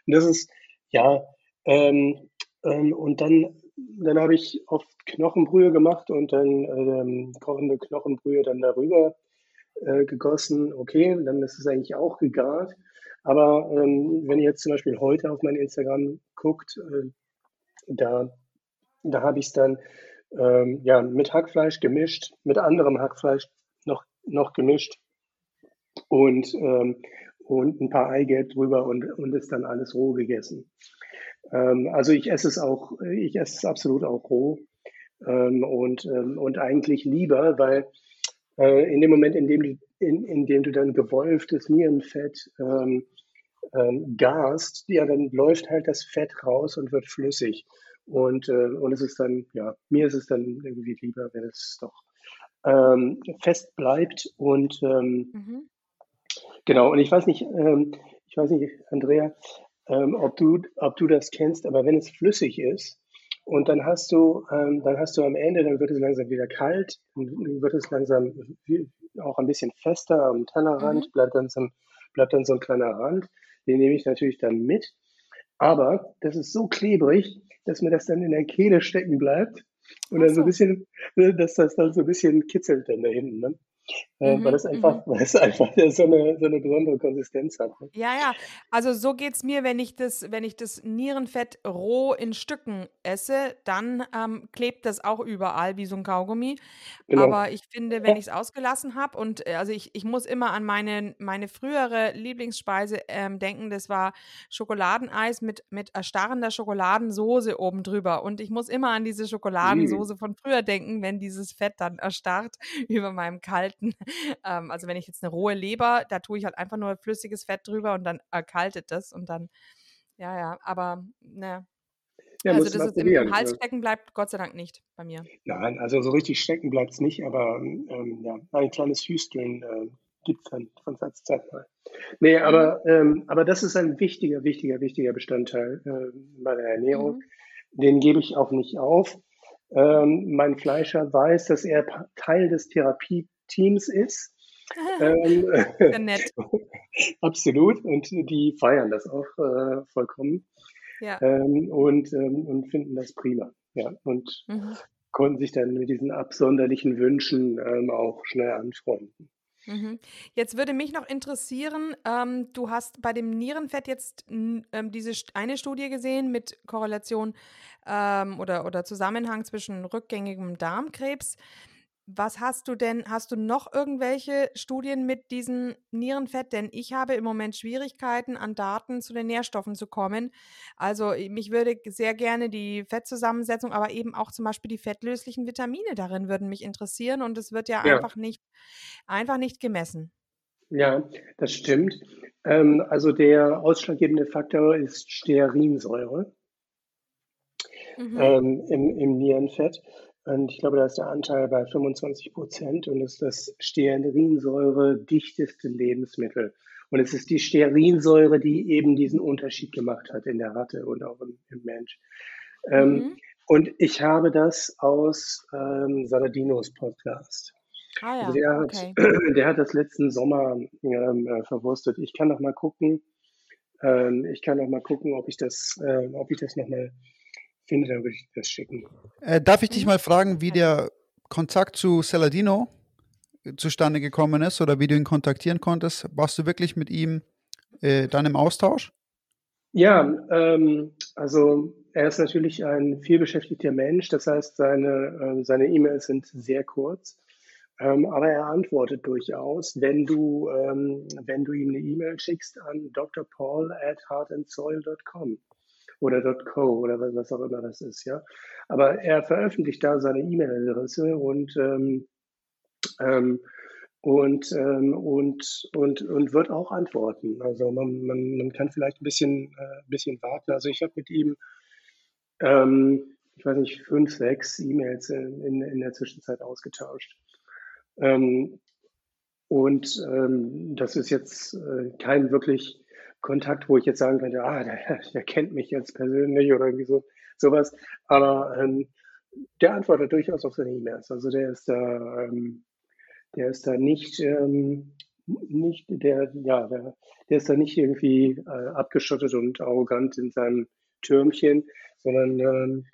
Und das ist, ja, ähm, ähm, und dann, dann habe ich oft Knochenbrühe gemacht und dann ähm, kochende Knochenbrühe dann darüber äh, gegossen. Okay, dann ist es eigentlich auch gegart. Aber ähm, wenn ihr jetzt zum Beispiel heute auf mein Instagram guckt, äh, da, da habe ich es dann ähm, ja, mit Hackfleisch gemischt, mit anderem Hackfleisch noch, noch gemischt und, ähm, und ein paar Eigelb drüber und, und ist dann alles roh gegessen. Ähm, also ich esse es auch, ich esse es absolut auch roh ähm, und, ähm, und eigentlich lieber, weil äh, in dem Moment, in dem du, in, in dem du dann gewolftes Nierenfett ähm, ähm, gast, ja, dann läuft halt das Fett raus und wird flüssig. Und, äh, und es ist dann, ja, mir ist es dann irgendwie lieber, wenn es doch ähm, fest bleibt. Und ähm, Mhm. genau, und ich weiß nicht, ähm, ich weiß nicht, Andrea, ähm, ob du, ob du das kennst, aber wenn es flüssig ist und dann hast du, ähm, dann hast du am Ende, dann wird es langsam wieder kalt, und dann wird es langsam auch ein bisschen fester am Tellerrand, Mhm. bleibt dann so ein, bleibt dann so ein kleiner Rand, den nehme ich natürlich dann mit. Aber das ist so klebrig, dass mir das dann in der Kehle stecken bleibt und dann so ein so. bisschen, äh, dass das dann so ein bisschen kitzelt dann da hinten, ne? Äh, weil Mhm, das einfach, weil es einfach so eine, so eine besondere Konsistenz hat. Ne? Ja, ja. Also so geht es mir, wenn ich das, wenn ich das Nierenfett roh in Stücken esse, dann ähm, klebt das auch überall wie so ein Kaugummi. Genau. Aber ich finde, wenn ich es ausgelassen habe und äh, also ich, ich muss immer an meine, meine frühere Lieblingsspeise ähm, denken, das war Schokoladeneis mit, mit erstarrender Schokoladensoße oben drüber. Und ich muss immer an diese Mm. Schokoladensoße von früher denken, wenn dieses Fett dann erstarrt über meinem kalten. Ähm, also wenn ich jetzt eine rohe Leber, da tue ich halt einfach nur flüssiges Fett drüber und dann erkaltet das und dann, ja, ja, aber ne. Ja, Also mal es im, im Hals stecken bleibt, Gott sei Dank nicht bei mir. Nein, also so richtig stecken bleibt es nicht, aber ähm, ja, ein kleines Hüsteln äh, gibt es dann von Zeit zu Zeit mal. Nee, Mhm. aber, ähm, aber das ist ein wichtiger, wichtiger, wichtiger Bestandteil äh, meiner Ernährung. Mhm. Den gebe ich auch nicht auf. Ähm, mein Fleischer weiß, dass er Teil des Therapieteams ist. Ähm, Sehr nett. absolut. Und die feiern das auch äh, vollkommen Ja. ähm, und, ähm, und finden das prima. Ja, und Mhm. konnten sich dann mit diesen absonderlichen Wünschen ähm, auch schnell anfreunden. Mhm. Jetzt würde mich noch interessieren, ähm, du hast bei dem Nierenfett jetzt ähm, diese eine Studie gesehen mit Korrelation ähm, oder, oder Zusammenhang zwischen rückgängigem Darmkrebs. Was hast du denn, hast du noch irgendwelche Studien mit diesem Nierenfett? Denn ich habe im Moment Schwierigkeiten, an Daten zu den Nährstoffen zu kommen. Also mich würde sehr gerne die Fettzusammensetzung, aber eben auch zum Beispiel die fettlöslichen Vitamine darin würden mich interessieren und es wird ja Ja, einfach nicht, einfach nicht gemessen. ja, das stimmt. Ähm, also der ausschlaggebende Faktor ist Stearinsäure. mhm. ähm, im, im Nierenfett. Und ich glaube, da ist der Anteil bei 25 Prozent und ist das Stearinsäure dichteste Lebensmittel. Und es ist die Stearinsäure, die eben diesen Unterschied gemacht hat in der Ratte und auch im, im Mensch. Ähm, mhm. Und ich habe das aus ähm, Saladinos Podcast. Ah ja, also der, okay. hat, der hat das letzten Sommer ähm, äh, verwurstet. Ich kann noch mal gucken. Ähm, ich kann noch mal gucken, ob ich das, äh, ob ich das noch mal finde, dann würde ich das schicken. Äh, darf ich dich mal fragen, wie der Kontakt zu Saladino zustande gekommen ist oder wie du ihn kontaktieren konntest? Warst du wirklich mit ihm äh, dann im Austausch? Ja, ähm, also er ist natürlich ein vielbeschäftigter Mensch, das heißt, seine äh, seine E-Mails sind sehr kurz. Ähm, aber er antwortet durchaus, wenn du, ähm, wenn du ihm eine E-Mail schickst an drpaul at heartandsoil.com oder .co oder was auch immer das ist, ja. Aber er veröffentlicht da seine E-Mail-Adresse und ähm, ähm, und, ähm, und, und, und wird auch antworten. Also man, man, man kann vielleicht ein bisschen, äh, bisschen warten. Also ich habe mit ihm, ähm, ich weiß nicht, fünf, sechs E-Mails in, in, in der Zwischenzeit ausgetauscht. Ähm, und ähm, das ist jetzt äh, kein wirklich Kontakt, wo ich jetzt sagen könnte, ah, der, der kennt mich jetzt persönlich oder irgendwie so sowas. Aber ähm, der antwortet durchaus auf seine E-Mails. Also der ist da, ähm, der ist da nicht, ähm, nicht der, ja, der, der ist da nicht irgendwie äh, abgeschottet und arrogant in seinem Türmchen, sondern ähm,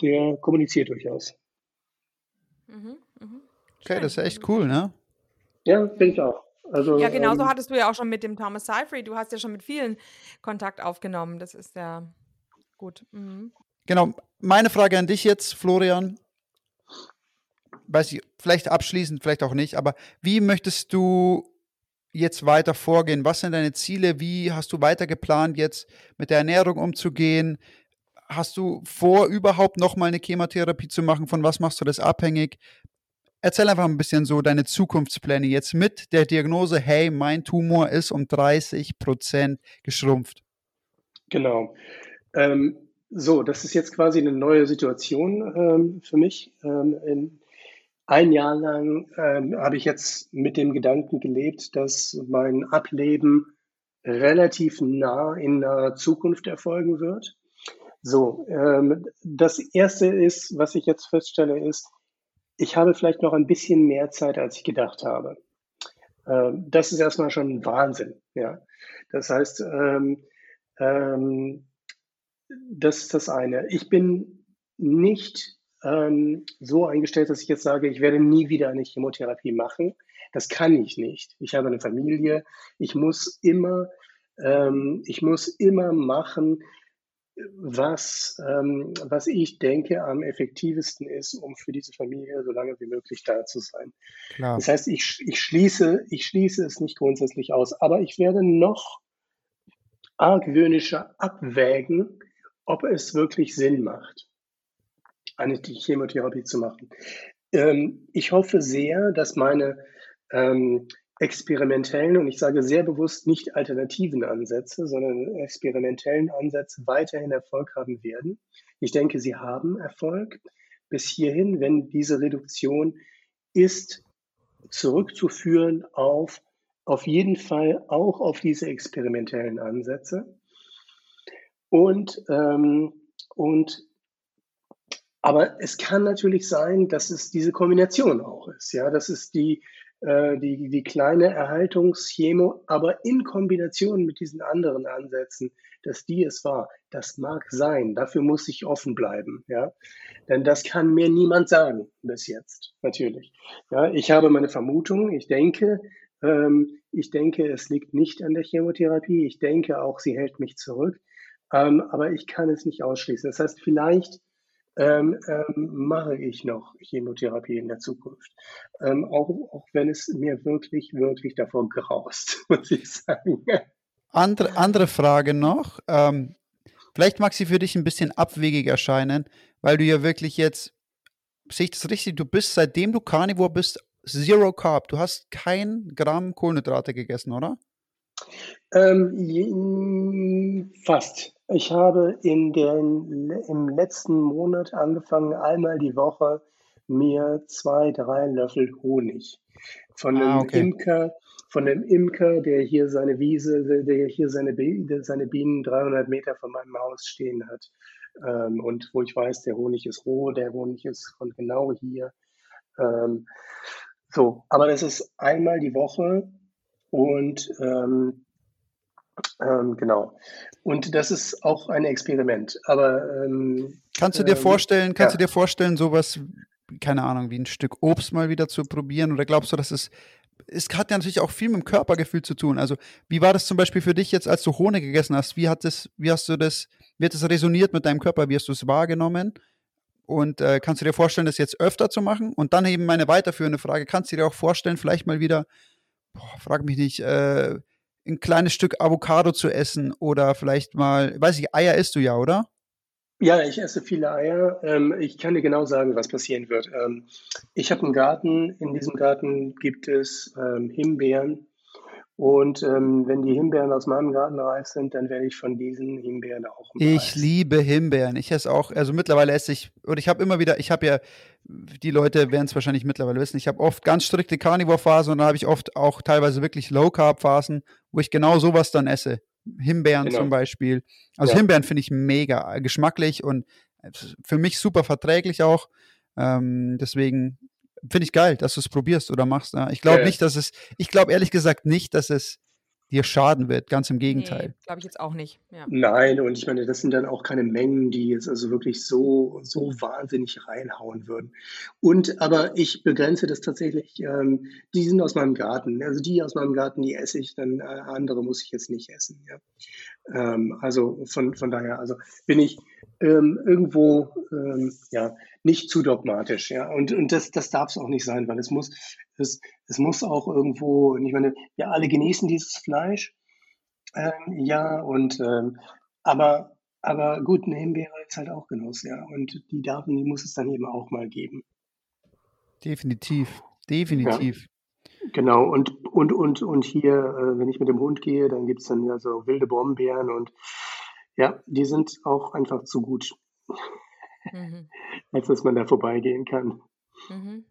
der kommuniziert durchaus. Mhm, mh. Okay, das ist echt cool, ne? Ja, finde ich auch. Also, ja, genauso ähm, hattest du ja auch schon mit dem Thomas Seyfried, du hast ja schon mit vielen Kontakt aufgenommen. Das ist ja gut. Mhm. Genau. Meine Frage an dich jetzt, Florian. Weiß ich, vielleicht abschließend, vielleicht auch nicht, aber wie möchtest du jetzt weiter vorgehen? Was sind deine Ziele? Wie hast du weiter geplant, jetzt mit der Ernährung umzugehen? Hast du vor, überhaupt nochmal eine Chemotherapie zu machen? Von was machst du das abhängig? Erzähl einfach ein bisschen so deine Zukunftspläne jetzt mit der Diagnose, hey, mein Tumor ist um 30 Prozent geschrumpft. Genau. Ähm, so, das ist jetzt quasi eine neue Situation ähm, für mich. Ähm, in, ein Jahr lang ähm, habe ich jetzt mit dem Gedanken gelebt, dass mein Ableben relativ nah in naher Zukunft erfolgen wird. So, ähm, das erste ist, was ich jetzt feststelle, ist, ich habe vielleicht noch ein bisschen mehr Zeit, als ich gedacht habe. Ähm, das ist erstmal schon Wahnsinn. Ja. Das heißt, ähm, ähm, das ist das eine. Ich bin nicht ähm, so eingestellt, dass ich jetzt sage, ich werde nie wieder eine Chemotherapie machen. Das kann ich nicht. Ich habe eine Familie. Ich muss immer, ähm, ich muss immer machen, was, ähm, was ich denke am effektivsten ist, um für diese Familie so lange wie möglich da zu sein. Klar. Das heißt, ich, ich, schließe, ich schließe es nicht grundsätzlich aus, aber ich werde noch argwöhnischer abwägen, ob es wirklich Sinn macht, eine Chemotherapie zu machen. Ähm, ich hoffe sehr, dass meine ähm, experimentellen, und ich sage sehr bewusst nicht alternativen Ansätze, sondern experimentellen Ansätze weiterhin Erfolg haben werden. Ich denke, sie haben Erfolg bis hierhin, wenn diese Reduktion ist zurückzuführen auf auf jeden Fall auch auf diese experimentellen Ansätze. Und, ähm, und aber es kann natürlich sein, dass es diese Kombination auch ist. Ja, dass es die die, die kleine Erhaltungschemo, aber in Kombination mit diesen anderen Ansätzen, dass die es war. Das mag sein. Dafür muss ich offen bleiben. Ja, denn das kann mir niemand sagen bis jetzt. Natürlich. Ja, ich habe meine Vermutung. Ich denke, ähm, ich denke, es liegt nicht an der Chemotherapie. Ich denke auch, sie hält mich zurück. Ähm, aber ich kann es nicht ausschließen. Das heißt, vielleicht ähm, ähm, mache ich noch Chemotherapie in der Zukunft. Ähm, auch, auch wenn es mir wirklich, wirklich davor graust, muss ich sagen. Andere, andere Frage noch. Ähm, vielleicht mag sie für dich ein bisschen abwegig erscheinen, weil du ja wirklich jetzt, sehe ich das richtig, du bist, seitdem du Carnivore bist, Zero Carb. Du hast kein Gramm Kohlenhydrate gegessen, oder? Ähm, fast. Ich habe in den, im letzten Monat angefangen, einmal die Woche mir zwei, drei Löffel Honig von Ah, einem okay. Imker, von einem Imker, der hier seine Wiese, der hier seine, seine Bienen 300 Meter von meinem Haus stehen hat. Ähm, und wo ich weiß, der Honig ist roh, der Honig ist von genau hier. Ähm, so, aber das ist einmal die Woche und ähm, ähm, genau. Und das ist auch ein Experiment. Aber ähm, Kannst du dir ähm, vorstellen, kannst ja. du dir vorstellen, sowas, keine Ahnung, wie ein Stück Obst mal wieder zu probieren? Oder glaubst du, dass es, es hat ja natürlich auch viel mit dem Körpergefühl zu tun. Also, wie war das zum Beispiel für dich jetzt, als du Honig gegessen hast? Wie hat das, wie hast du das, wie hat das resoniert mit deinem Körper? Wie hast du es wahrgenommen? Und äh, kannst du dir vorstellen, das jetzt öfter zu machen? Und dann eben meine weiterführende Frage, kannst du dir auch vorstellen, vielleicht mal wieder, boah, frag mich nicht, äh, ein kleines Stück Avocado zu essen oder vielleicht mal, weiß ich, Eier isst du ja, oder? Ja, ich esse viele Eier. Ähm, ich kann dir genau sagen, was passieren wird. Ähm, ich habe einen Garten. In diesem Garten gibt es ähm, Himbeeren. Und ähm, wenn die Himbeeren aus meinem Garten reif sind, dann werde ich von diesen Himbeeren auch paar Ich essen. liebe Himbeeren. Ich esse auch, also mittlerweile esse ich, oder ich habe immer wieder, ich habe ja, die Leute werden es wahrscheinlich mittlerweile wissen, ich habe oft ganz strikte Carnivore-Phasen und dann habe ich oft auch teilweise wirklich Low-Carb-Phasen, wo ich genau sowas dann esse. Himbeeren Genau. zum Beispiel. Also Ja. Himbeeren finde ich mega geschmacklich und für mich super verträglich auch. Ähm, deswegen finde ich geil, dass du es probierst oder machst. Ja. Ich glaube Ja. nicht, dass es, ich glaube ehrlich gesagt nicht, dass es dir schaden wird. Ganz im Gegenteil. Nee, glaube ich jetzt auch nicht. Ja. Nein, und ich meine, das sind dann auch keine Mengen, die jetzt also wirklich so, so wahnsinnig reinhauen würden. Und aber ich begrenze das tatsächlich, ähm, die sind aus meinem Garten. Also die aus meinem Garten, die esse ich, dann äh, andere muss ich jetzt nicht essen. Ja. Ähm, also von, von daher, also bin ich ähm, irgendwo ähm, ja nicht zu dogmatisch, ja. Und, und das, das darf es auch nicht sein, weil es muss, es, es muss auch irgendwo, ich meine, wir alle genießen dieses Fleisch. Ähm, ja, und ähm, aber, aber gut, eine Himbeere ist halt auch Genuss, ja. Und die darf, die muss es dann eben auch mal geben. Definitiv. Definitiv. Genau, und, und, und, und hier, äh, wenn ich mit dem Hund gehe, dann gibt's dann ja so wilde Brombeeren und ja, die sind auch einfach zu gut, Mhm. als dass man da vorbeigehen kann. Mhm.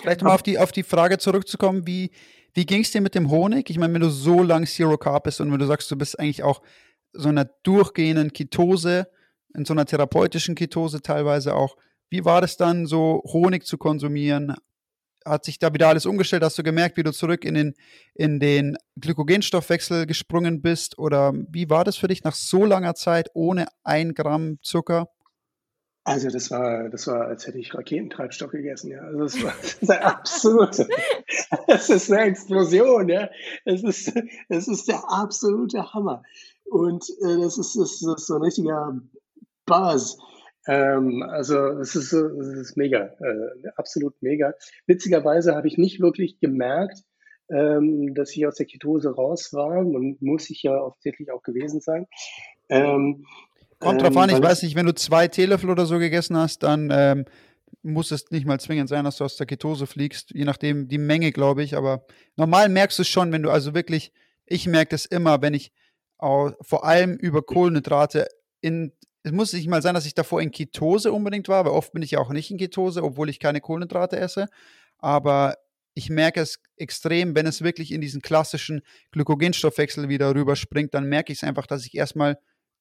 Vielleicht mal auf die, auf die Frage zurückzukommen, wie, wie ging es dir mit dem Honig? Ich meine, wenn du so lang Zero Carb bist und wenn du sagst, du bist eigentlich auch so einer durchgehenden Ketose, in so einer therapeutischen Ketose teilweise auch, wie war das dann, so Honig zu konsumieren? Hat sich da wieder alles umgestellt? Hast du gemerkt, wie du zurück in den, in den Glykogenstoffwechsel gesprungen bist? Oder wie war das für dich nach so langer Zeit ohne ein Gramm Zucker? Also das war, das war, als hätte ich Raketentreibstoff gegessen, ja. Also das war das ist eine absolute, das ist eine Explosion, ja. Es ist, es ist der absolute Hammer. Und äh, das, ist, das ist so ein richtiger Buzz. Ähm, also es ist, es ist mega, äh, absolut mega. Witzigerweise habe ich nicht wirklich gemerkt, ähm, dass ich aus der Ketose raus war. Und muss ich ja offensichtlich auch gewesen sein. Ähm, Kommt drauf ähm, an, ich weiß nicht, wenn du zwei Teelöffel oder so gegessen hast, dann ähm, muss es nicht mal zwingend sein, dass du aus der Ketose fliegst, je nachdem die Menge, glaube ich. Aber normal merkst du es schon, wenn du also wirklich, ich merke das immer, wenn ich vor allem über Kohlenhydrate in, es muss nicht mal sein, dass ich davor in Ketose unbedingt war, weil oft bin ich ja auch nicht in Ketose, obwohl ich keine Kohlenhydrate esse. Aber ich merke es extrem, wenn es wirklich in diesen klassischen Glykogenstoffwechsel wieder rüberspringt, dann merke ich es einfach, dass ich erstmal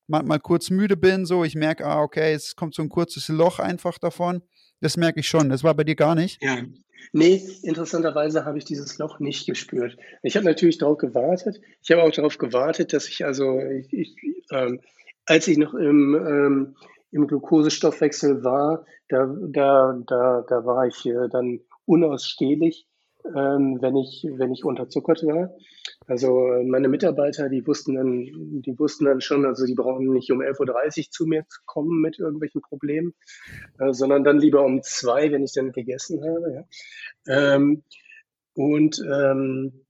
manchmal kurz müde bin, so ich merke, ah, okay, es kommt so ein kurzes Loch einfach davon. Das merke ich schon. Das war bei dir gar nicht. Ja, nee, interessanterweise habe ich dieses Loch nicht gespürt. Ich habe natürlich darauf gewartet. Ich habe auch darauf gewartet, dass ich also, ich, ich, ähm, als ich noch im, ähm, im Glukosestoffwechsel war, da, da, da, da war ich äh, dann unausstehlich, ähm, wenn ich, wenn ich unterzuckert war. Also äh, meine Mitarbeiter, die wussten dann, die wussten dann schon, also die brauchen nicht um 11.30 Uhr zu mir zu kommen mit irgendwelchen Problemen, äh, sondern dann lieber um zwei, wenn ich dann gegessen habe. Ja. Ähm, und ähm,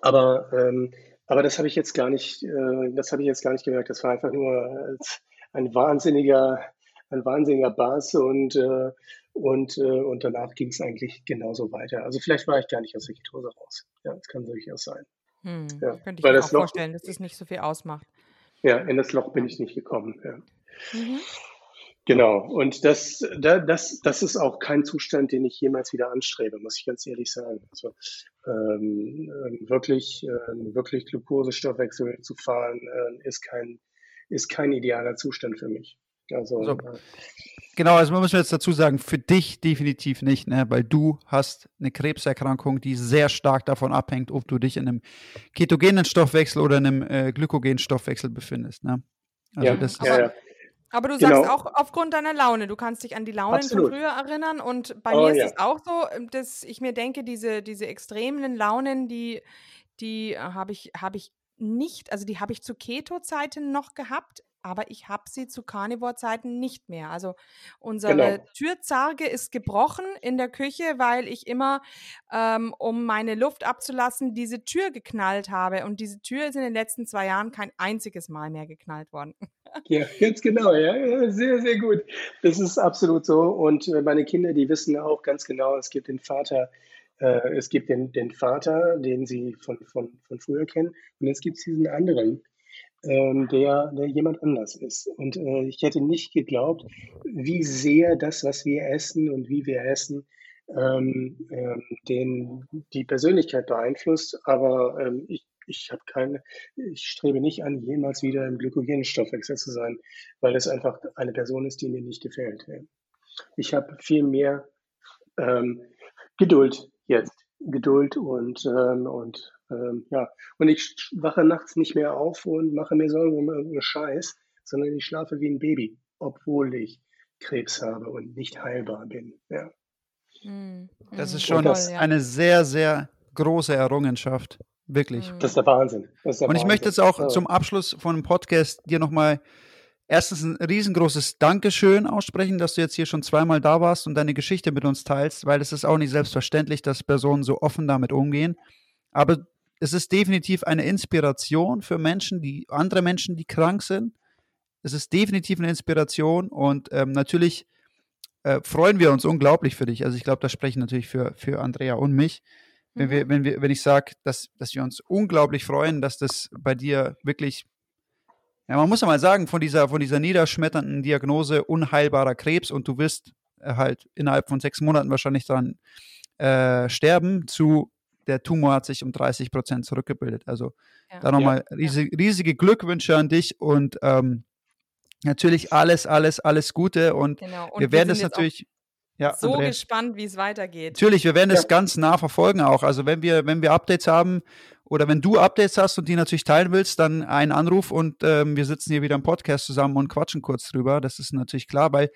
aber ähm, aber das habe ich jetzt gar nicht, äh, das habe ich jetzt gar nicht gemerkt. Das war einfach nur als ein wahnsinniger, ein wahnsinniger Bass und äh, und äh, und danach ging es eigentlich genauso weiter. Also vielleicht war ich gar nicht aus der Ketose raus. Ja, das kann durchaus sein. Hm. Ja, Könnte ich mir das auch Loch- vorstellen, dass das nicht so viel ausmacht. Ja, in das Loch bin ich nicht gekommen. Ja. Mhm. Genau, und das, das, das ist auch kein Zustand, den ich jemals wieder anstrebe, muss ich ganz ehrlich sagen. Also ähm, ähm wirklich, äh, wirklich Glukosestoffwechsel zu fahren, äh, ist, kein, ist kein idealer Zustand für mich. Also, also äh, genau, also man muss jetzt dazu sagen, für dich definitiv nicht, ne? weil du hast eine Krebserkrankung, die sehr stark davon abhängt, ob du dich in einem ketogenen Stoffwechsel oder in einem äh, glykogenen Stoffwechsel befindest. Ne? Also ja, das ja, ja. Aber du sagst genau. auch aufgrund deiner Laune, du kannst dich an die Launen Absolut. von früher erinnern und bei oh, mir ist ja. es auch so, ähm, dass ich mir denke, diese, diese extremen Launen, die, die habe ich, habe ich nicht, also die habe ich zu Keto-Zeiten noch gehabt, aber ich habe sie zu Carnivore-Zeiten nicht mehr. Also unsere genau. Türzarge ist gebrochen in der Küche, weil ich immer, ähm, um meine Luft abzulassen, diese Tür geknallt habe. Und diese Tür ist in den letzten zwei Jahren kein einziges Mal mehr geknallt worden. Ja, ganz genau, ja, sehr, sehr gut. Das ist absolut so. Und äh, meine Kinder, die wissen auch ganz genau, es gibt den Vater, äh, es gibt den, den Vater, den sie von, von, von früher kennen, und jetzt gibt es diesen anderen, ähm, der, der jemand anders ist. Und äh, ich hätte nicht geglaubt, wie sehr das, was wir essen und wie wir essen, ähm, ähm, den, die Persönlichkeit beeinflusst. Aber ähm, ich, ich habe keine, ich strebe nicht an, jemals wieder im glykogenen Stoffwechsel zu sein, weil es einfach eine Person ist, die mir nicht gefällt. Ich habe viel mehr ähm, Geduld jetzt. Geduld und, ähm, und ähm, ja, und ich wache nachts nicht mehr auf und mache mir Sorgen um irgendeinen Scheiß, sondern ich schlafe wie ein Baby, obwohl ich Krebs habe und nicht heilbar bin. Ja. Hm, das hm. ist schon das, eine sehr, sehr große Errungenschaft. Wirklich. Das ist der Wahnsinn. Ist der und ich Wahnsinn. möchte jetzt auch ja. zum Abschluss von dem Podcast dir nochmal erstens ein riesengroßes Dankeschön aussprechen, dass du jetzt hier schon zweimal da warst und deine Geschichte mit uns teilst, weil es ist auch nicht selbstverständlich, dass Personen so offen damit umgehen. Aber es ist definitiv eine Inspiration für Menschen, die andere Menschen, die krank sind. Es ist definitiv eine Inspiration und ähm, natürlich äh, freuen wir uns unglaublich für dich. Also ich glaube, das sprechen natürlich für, für Andrea und mich. Wenn, wir, mhm. wenn, wir, wenn ich sage, dass, dass wir uns unglaublich freuen, dass das bei dir wirklich, ja, man muss ja mal sagen, von dieser, von dieser niederschmetternden Diagnose unheilbarer Krebs und du wirst äh, halt innerhalb von sechs Monaten wahrscheinlich dran äh, sterben, zu der Tumor hat sich um 30 Prozent zurückgebildet. Also ja. da nochmal ja. riesig, riesige Glückwünsche an dich und ähm, natürlich alles, alles, alles Gute und, genau. und wir werden es natürlich ja, so Andrea. gespannt, wie es weitergeht. Natürlich, wir werden es ja. ganz nah verfolgen auch. Also wenn wir, wenn wir Updates haben oder wenn du Updates hast und die natürlich teilen willst, dann einen Anruf und ähm, wir sitzen hier wieder im Podcast zusammen und quatschen kurz drüber. Das ist natürlich klar, weil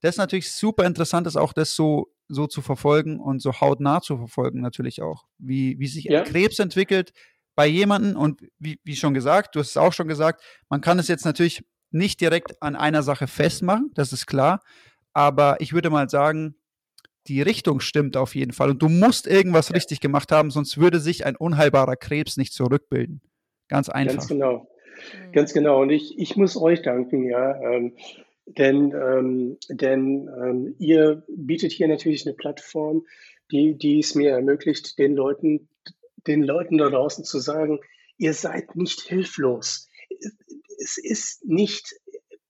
das natürlich super interessant ist, auch das so so zu verfolgen und so hautnah zu verfolgen natürlich auch, wie, wie sich ja. Krebs entwickelt bei jemandem und wie, wie schon gesagt, du hast es auch schon gesagt, man kann es jetzt natürlich nicht direkt an einer Sache festmachen, das ist klar, aber ich würde mal sagen, die Richtung stimmt auf jeden Fall und du musst irgendwas ja. richtig gemacht haben, sonst würde sich ein unheilbarer Krebs nicht zurückbilden. Ganz einfach. Ganz genau. Ganz genau. Und ich, ich muss euch danken, ja. Ähm, denn, ähm, denn ähm, ihr bietet hier natürlich eine Plattform, die, die es mir ermöglicht, den Leuten, den Leuten da draußen zu sagen, ihr seid nicht hilflos. Es ist nicht,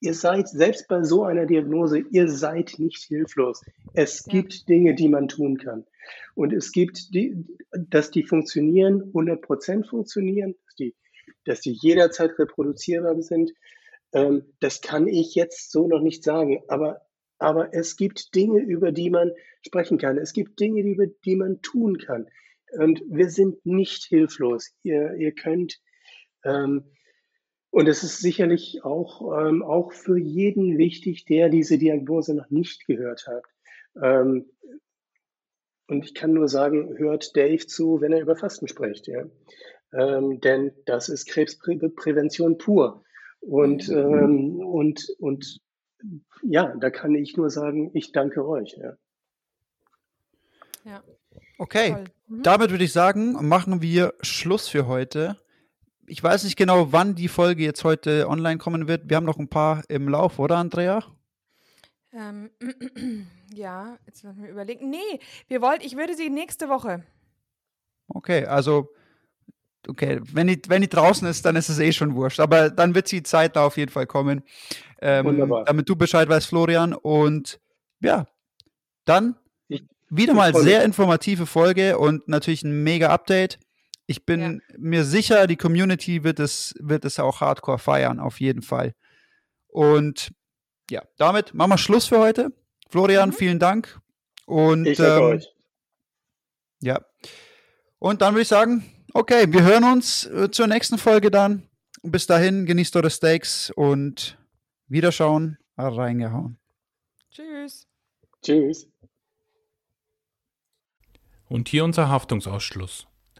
ihr seid selbst bei so einer Diagnose, ihr seid nicht hilflos. Es ja. gibt Dinge, die man tun kann. Und es gibt, die, dass die funktionieren, 100 Prozent funktionieren, dass die, dass die jederzeit reproduzierbar sind ähm, das kann ich jetzt so noch nicht sagen, aber, aber es gibt Dinge, über die man sprechen kann. Es gibt Dinge, über die man tun kann. Und wir sind nicht hilflos. Ihr, ihr könnt, ähm, und es ist sicherlich auch, ähm, auch für jeden wichtig, der diese Diagnose noch nicht gehört hat. Ähm, und ich kann nur sagen, hört Dave zu, wenn er über Fasten spricht. Ja? Ähm, denn das ist Krebsprävention pur. Und, mhm. ähm, und, und ja, da kann ich nur sagen, ich danke euch. Ja. ja. Okay, mhm. damit würde ich sagen, machen wir Schluss für heute. Ich weiß nicht genau, wann die Folge jetzt heute online kommen wird. Wir haben noch ein paar im Lauf, oder Andrea? Ähm, ja, jetzt müssen wir überlegen. Nee, wir wollten, ich würde sie nächste Woche. Okay, also okay, wenn die, wenn die draußen ist, dann ist es eh schon wurscht. Aber dann wird die Zeit da auf jeden Fall kommen. Ähm, Wunderbar. damit du Bescheid weißt, Florian. Und ja, dann Ich- wieder mal sehr informative Folge und natürlich ein mega Update. Ich bin mir sicher, die Community wird es, wird es auch hardcore feiern, auf jeden Fall. Und ja, damit machen wir Schluss für heute. Florian, Mhm. vielen Dank. Und Ich danke ähm, euch. ja. Und dann würde ich sagen, okay, wir hören uns äh, zur nächsten Folge dann. Bis dahin, genießt eure Steaks und Wiederschauen, reingehauen. Tschüss. Tschüss. Und hier unser Haftungsausschluss.